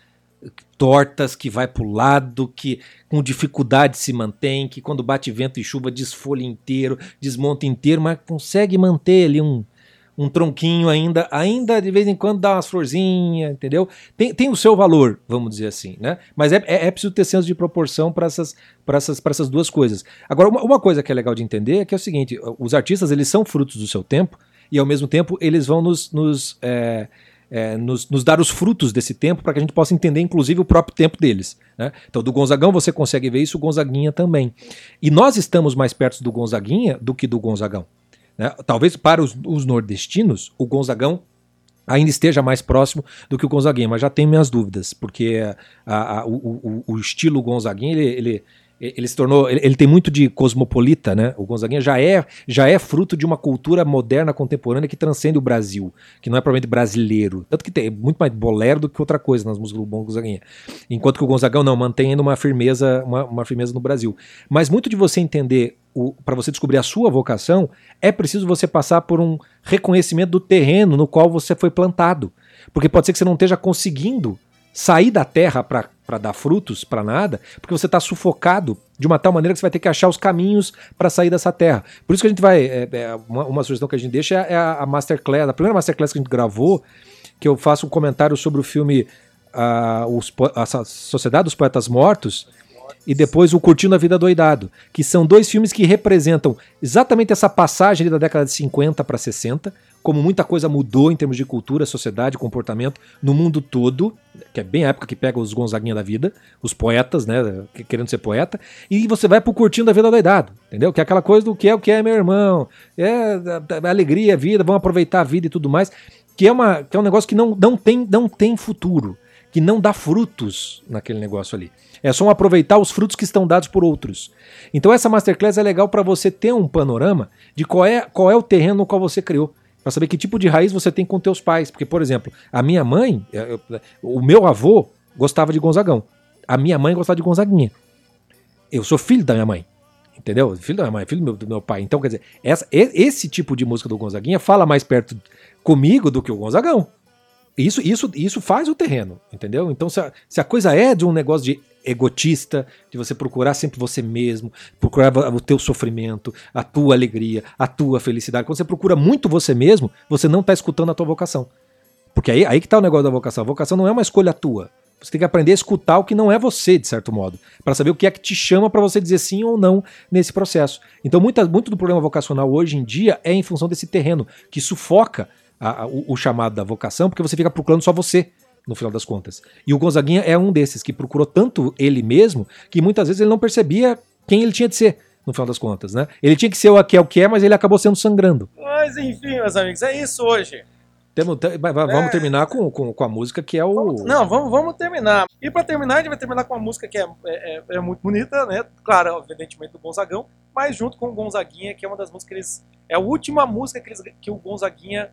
tortas, que vai para o lado, que com dificuldade se mantém, que quando bate vento e chuva desfolha inteiro, desmonta inteiro, mas consegue manter ali um, um tronquinho ainda, ainda de vez em quando dá umas florzinhas, entendeu? Tem, tem o seu valor, vamos dizer assim, né? Mas é, é, é preciso ter senso de proporção para essas, essas, essas duas coisas. Agora, uma, uma coisa que é legal de entender é que é o seguinte: os artistas eles são frutos do seu tempo e ao mesmo tempo eles vão nos, nos é, é, nos, nos, dar os frutos desse tempo para que a gente possa entender, inclusive, o próprio tempo deles. Né? Então, do Gonzagão você consegue ver isso, o Gonzaguinha também. E nós estamos mais perto do Gonzaguinha do que do Gonzagão. Né? Talvez para os, os, nordestinos, o Gonzagão ainda esteja mais próximo do que o Gonzaguinha, mas já tenho minhas dúvidas, porque a, a, o, o, o, estilo Gonzaguinha, ele, ele ele se tornou, ele, ele, tem muito de cosmopolita, né? O Gonzaguinha já é, já é fruto de uma cultura moderna contemporânea que transcende o Brasil, que não é provavelmente brasileiro. Tanto que tem muito mais bolero do que outra coisa nas músicas do Bom Gonzaguinha. Enquanto que o Gonzagão não mantém ainda uma firmeza, uma, uma firmeza no Brasil. Mas muito de você entender para você descobrir a sua vocação, é preciso você passar por um reconhecimento do terreno no qual você foi plantado. Porque pode ser que você não esteja conseguindo sair da terra para dar frutos, para nada, porque você está sufocado de uma tal maneira que você vai ter que achar os caminhos para sair dessa terra. Por isso que a gente vai. É, é, uma, uma, sugestão que a gente deixa é a, a Masterclass, a primeira Masterclass que a gente gravou, que eu faço um comentário sobre o filme a, os, a Sociedade dos Poetas Mortos e depois o Curtindo a Vida Doidado, que são dois filmes que representam exatamente essa passagem da década de 50 para 60, como muita coisa mudou em termos de cultura, sociedade, comportamento no mundo todo, que é bem a época que pega os Gonzaguinha da vida, os poetas, né, querendo ser poeta, e você vai pro curtindo a vida doidado, entendeu? Que é aquela coisa do que é o que é, meu irmão, é a, a alegria, a vida, vamos aproveitar a vida e tudo mais, que é, uma, que é um negócio que não, não, tem, não tem futuro, que não dá frutos naquele negócio ali. É só um aproveitar os frutos que estão dados por outros. Então essa masterclass é legal para você ter um panorama de qual é, qual é o terreno no qual você criou para saber que tipo de raiz você tem com teus pais. Porque, por exemplo, a minha mãe, eu, o meu avô gostava de Gonzagão. A minha mãe gostava de Gonzaguinha. Eu sou filho da minha mãe. Entendeu? Filho da minha mãe, filho do meu, do meu pai. Então, quer dizer, essa, esse tipo de música do Gonzaguinha fala mais perto comigo do que o Gonzagão. Isso, isso, isso faz o terreno, entendeu? Então, se a, se a coisa é de um negócio de egotista, de você procurar sempre você mesmo, procurar o teu sofrimento, a tua alegria, a tua felicidade. Quando você procura muito você mesmo, você não está escutando a tua vocação. Porque aí, aí que está o negócio da vocação. A vocação não é uma escolha tua. Você tem que aprender a escutar o que não é você, de certo modo, para saber o que é que te chama para você dizer sim ou não nesse processo. Então, muita, muito do problema vocacional hoje em dia é em função desse terreno que sufoca a, a, o, o chamado da vocação, porque você fica procurando só você no final das contas. E o Gonzaguinha é um desses que procurou tanto ele mesmo que muitas vezes ele não percebia quem ele tinha de ser. No final das contas, né? Ele tinha que ser o que é o que é, mas ele acabou sendo sangrando. Mas enfim, meus amigos, é isso hoje. Temos, vamos é... terminar com, com, com, a música que é o. Vamos, não, vamos, vamos terminar. E para terminar, a gente vai terminar com uma música que é, é, é, é, muito bonita, né? Claro, evidentemente do Gonzagão, mas junto com o Gonzaguinha, que é uma das músicas que eles. É a última música que, eles, que o Gonzaguinha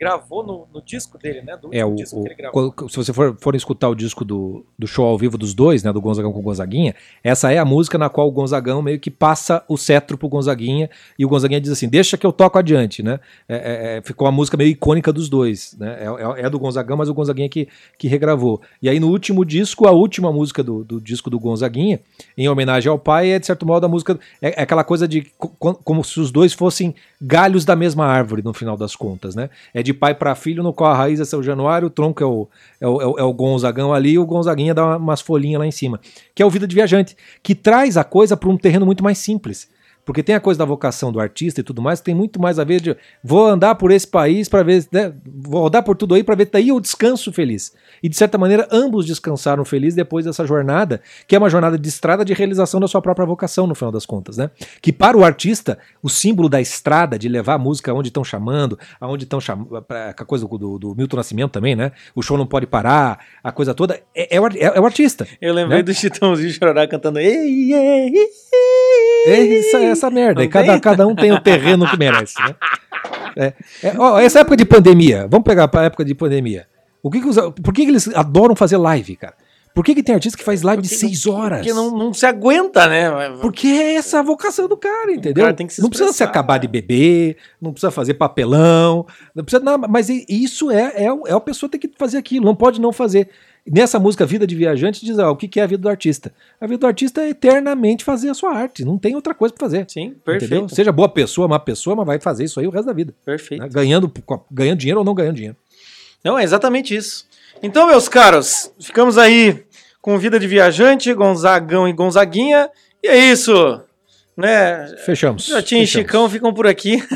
gravou no, no disco dele, né? Do É, o, disco que ele gravou. se você for, for escutar o disco do, do show ao vivo dos dois, né, do Gonzagão com o Gonzaguinha, essa é a música na qual o Gonzagão meio que passa o cetro pro Gonzaguinha e o Gonzaguinha diz assim, deixa que eu toco adiante, né? É, é, é, ficou a música meio icônica dos dois, né? É, é- é do Gonzagão, mas o Gonzaguinha que, que regravou. E aí no último disco, a última música do, do disco do Gonzaguinha, em homenagem ao pai, é de certo modo a música, é, é aquela coisa de co- co- como se os dois fossem galhos da mesma árvore no final das contas, né? É de pai para filho, no qual a raiz é seu Januário, o tronco é o, é o, é o- é Gonzagão ali, e o Gonzaguinha dá uma- umas folhinhas lá em cima. Que é o Vida de Viajante, que traz a coisa para um terreno muito mais simples. Porque tem a coisa da vocação do artista e tudo mais, que tem muito mais a ver de vou andar por esse país para ver, né, vou rodar por tudo aí para ver daí eu descanso feliz. E de certa maneira ambos descansaram felizes depois dessa jornada, que é uma jornada de estrada de realização da sua própria vocação no final das contas, né? Que para o artista, o símbolo da estrada de levar a música aonde estão chamando, aonde estão chamando, a coisa do, do- Milton Nascimento também, né? O show não pode parar, a coisa toda é, é o, é- é o artista. Eu lembrei né? do Chitãozinho Chororá cantando Ei, ei, ei, É essa, essa merda. Não E cada, tem? cada um tem o terreno que merece, né? É, é, ó, essa época de pandemia, vamos pegar para época de pandemia. O que que os- por que, que eles adoram fazer live, cara? Por que, que tem artista que faz live de Porque seis horas? Porque não, não se aguenta, né? Porque é essa a vocação do cara, entendeu? cara tem que se não precisa se acabar de beber, não precisa fazer papelão, não precisa nada, mas isso é, é, é a pessoa tem que fazer aquilo, não pode não fazer. Nessa música Vida de Viajante diz, ó, o que que é a vida do artista? A vida do artista é eternamente fazer a sua arte, não tem outra coisa pra fazer. Sim, Entendeu? perfeito. Seja boa pessoa, má pessoa, mas vai fazer isso aí o resto da vida. Perfeito. né? Ganhando, ganhando dinheiro ou não ganhando dinheiro. Não, é exatamente isso. Então, meus caros, ficamos aí com Vida de Viajante, Gonzagão e Gonzaguinha. E é isso, né? Fechamos. Jotinho e. Chicão ficam por aqui.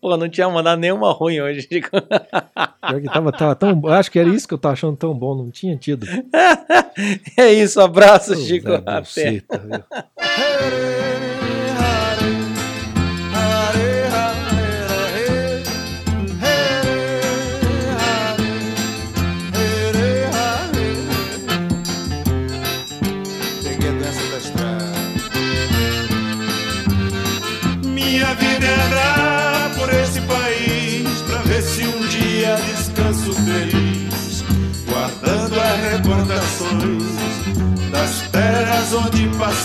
Pô, não tinha mandado nenhuma ruim hoje, Chico. Tava, tava tão, acho que era isso que eu tava achando tão bom, não tinha tido. É isso, abraço, Chico. Até. Buceta,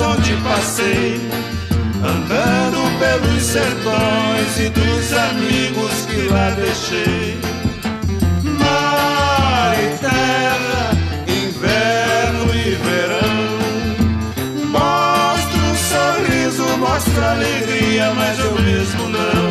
Onde passei, andando pelos sertões e dos amigos que lá deixei. Mar e terra, inverno e verão. Mostra um sorriso, mostra alegria, mas eu mesmo não.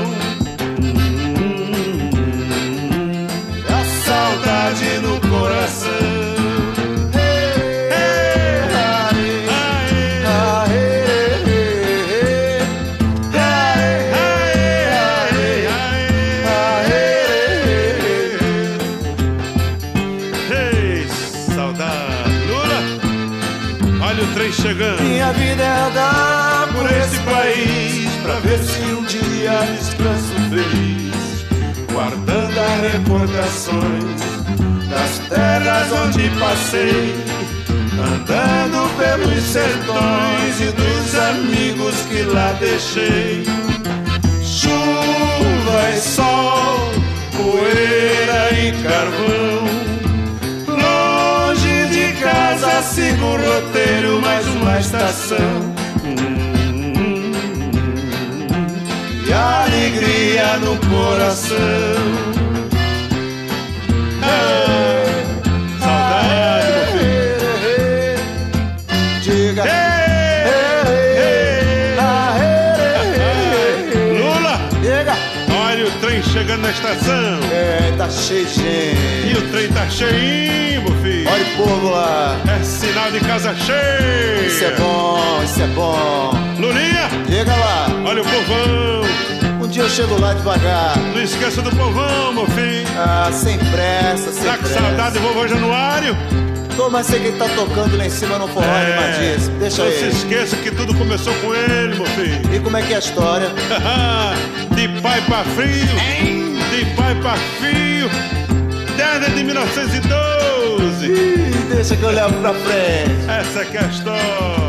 Dia descanso feliz, guardando as recordações das terras onde passei, andando pelos sertões e dos amigos que lá deixei. Chuva e sol, poeira e carvão. Longe de casa sigo o roteiro, mais uma estação. alegria no coração. Saudade Diga. Lula, olha o trem Chegando na estação. É, tá cheio de gente. E o trem tá cheinho, meu filho. Olha o povo lá. É sinal de casa cheia. Isso é bom, isso é bom. Lulinha. Chega lá. Olha o povão. Dia eu chego lá devagar. Não esqueça do povão, meu filho. Ah, sem pressa, sem Tá com pressa. saudade do vovô Januário? Tô, mas sei que ele tá tocando lá em cima no forró É. animadíssimo. Deixa Não se ele. esqueça que tudo começou com ele, meu filho. E como é que é a história? de pai pra filho, de pai pra filho, desde de 1912. Ih, deixa que eu levo pra frente. Essa é a história.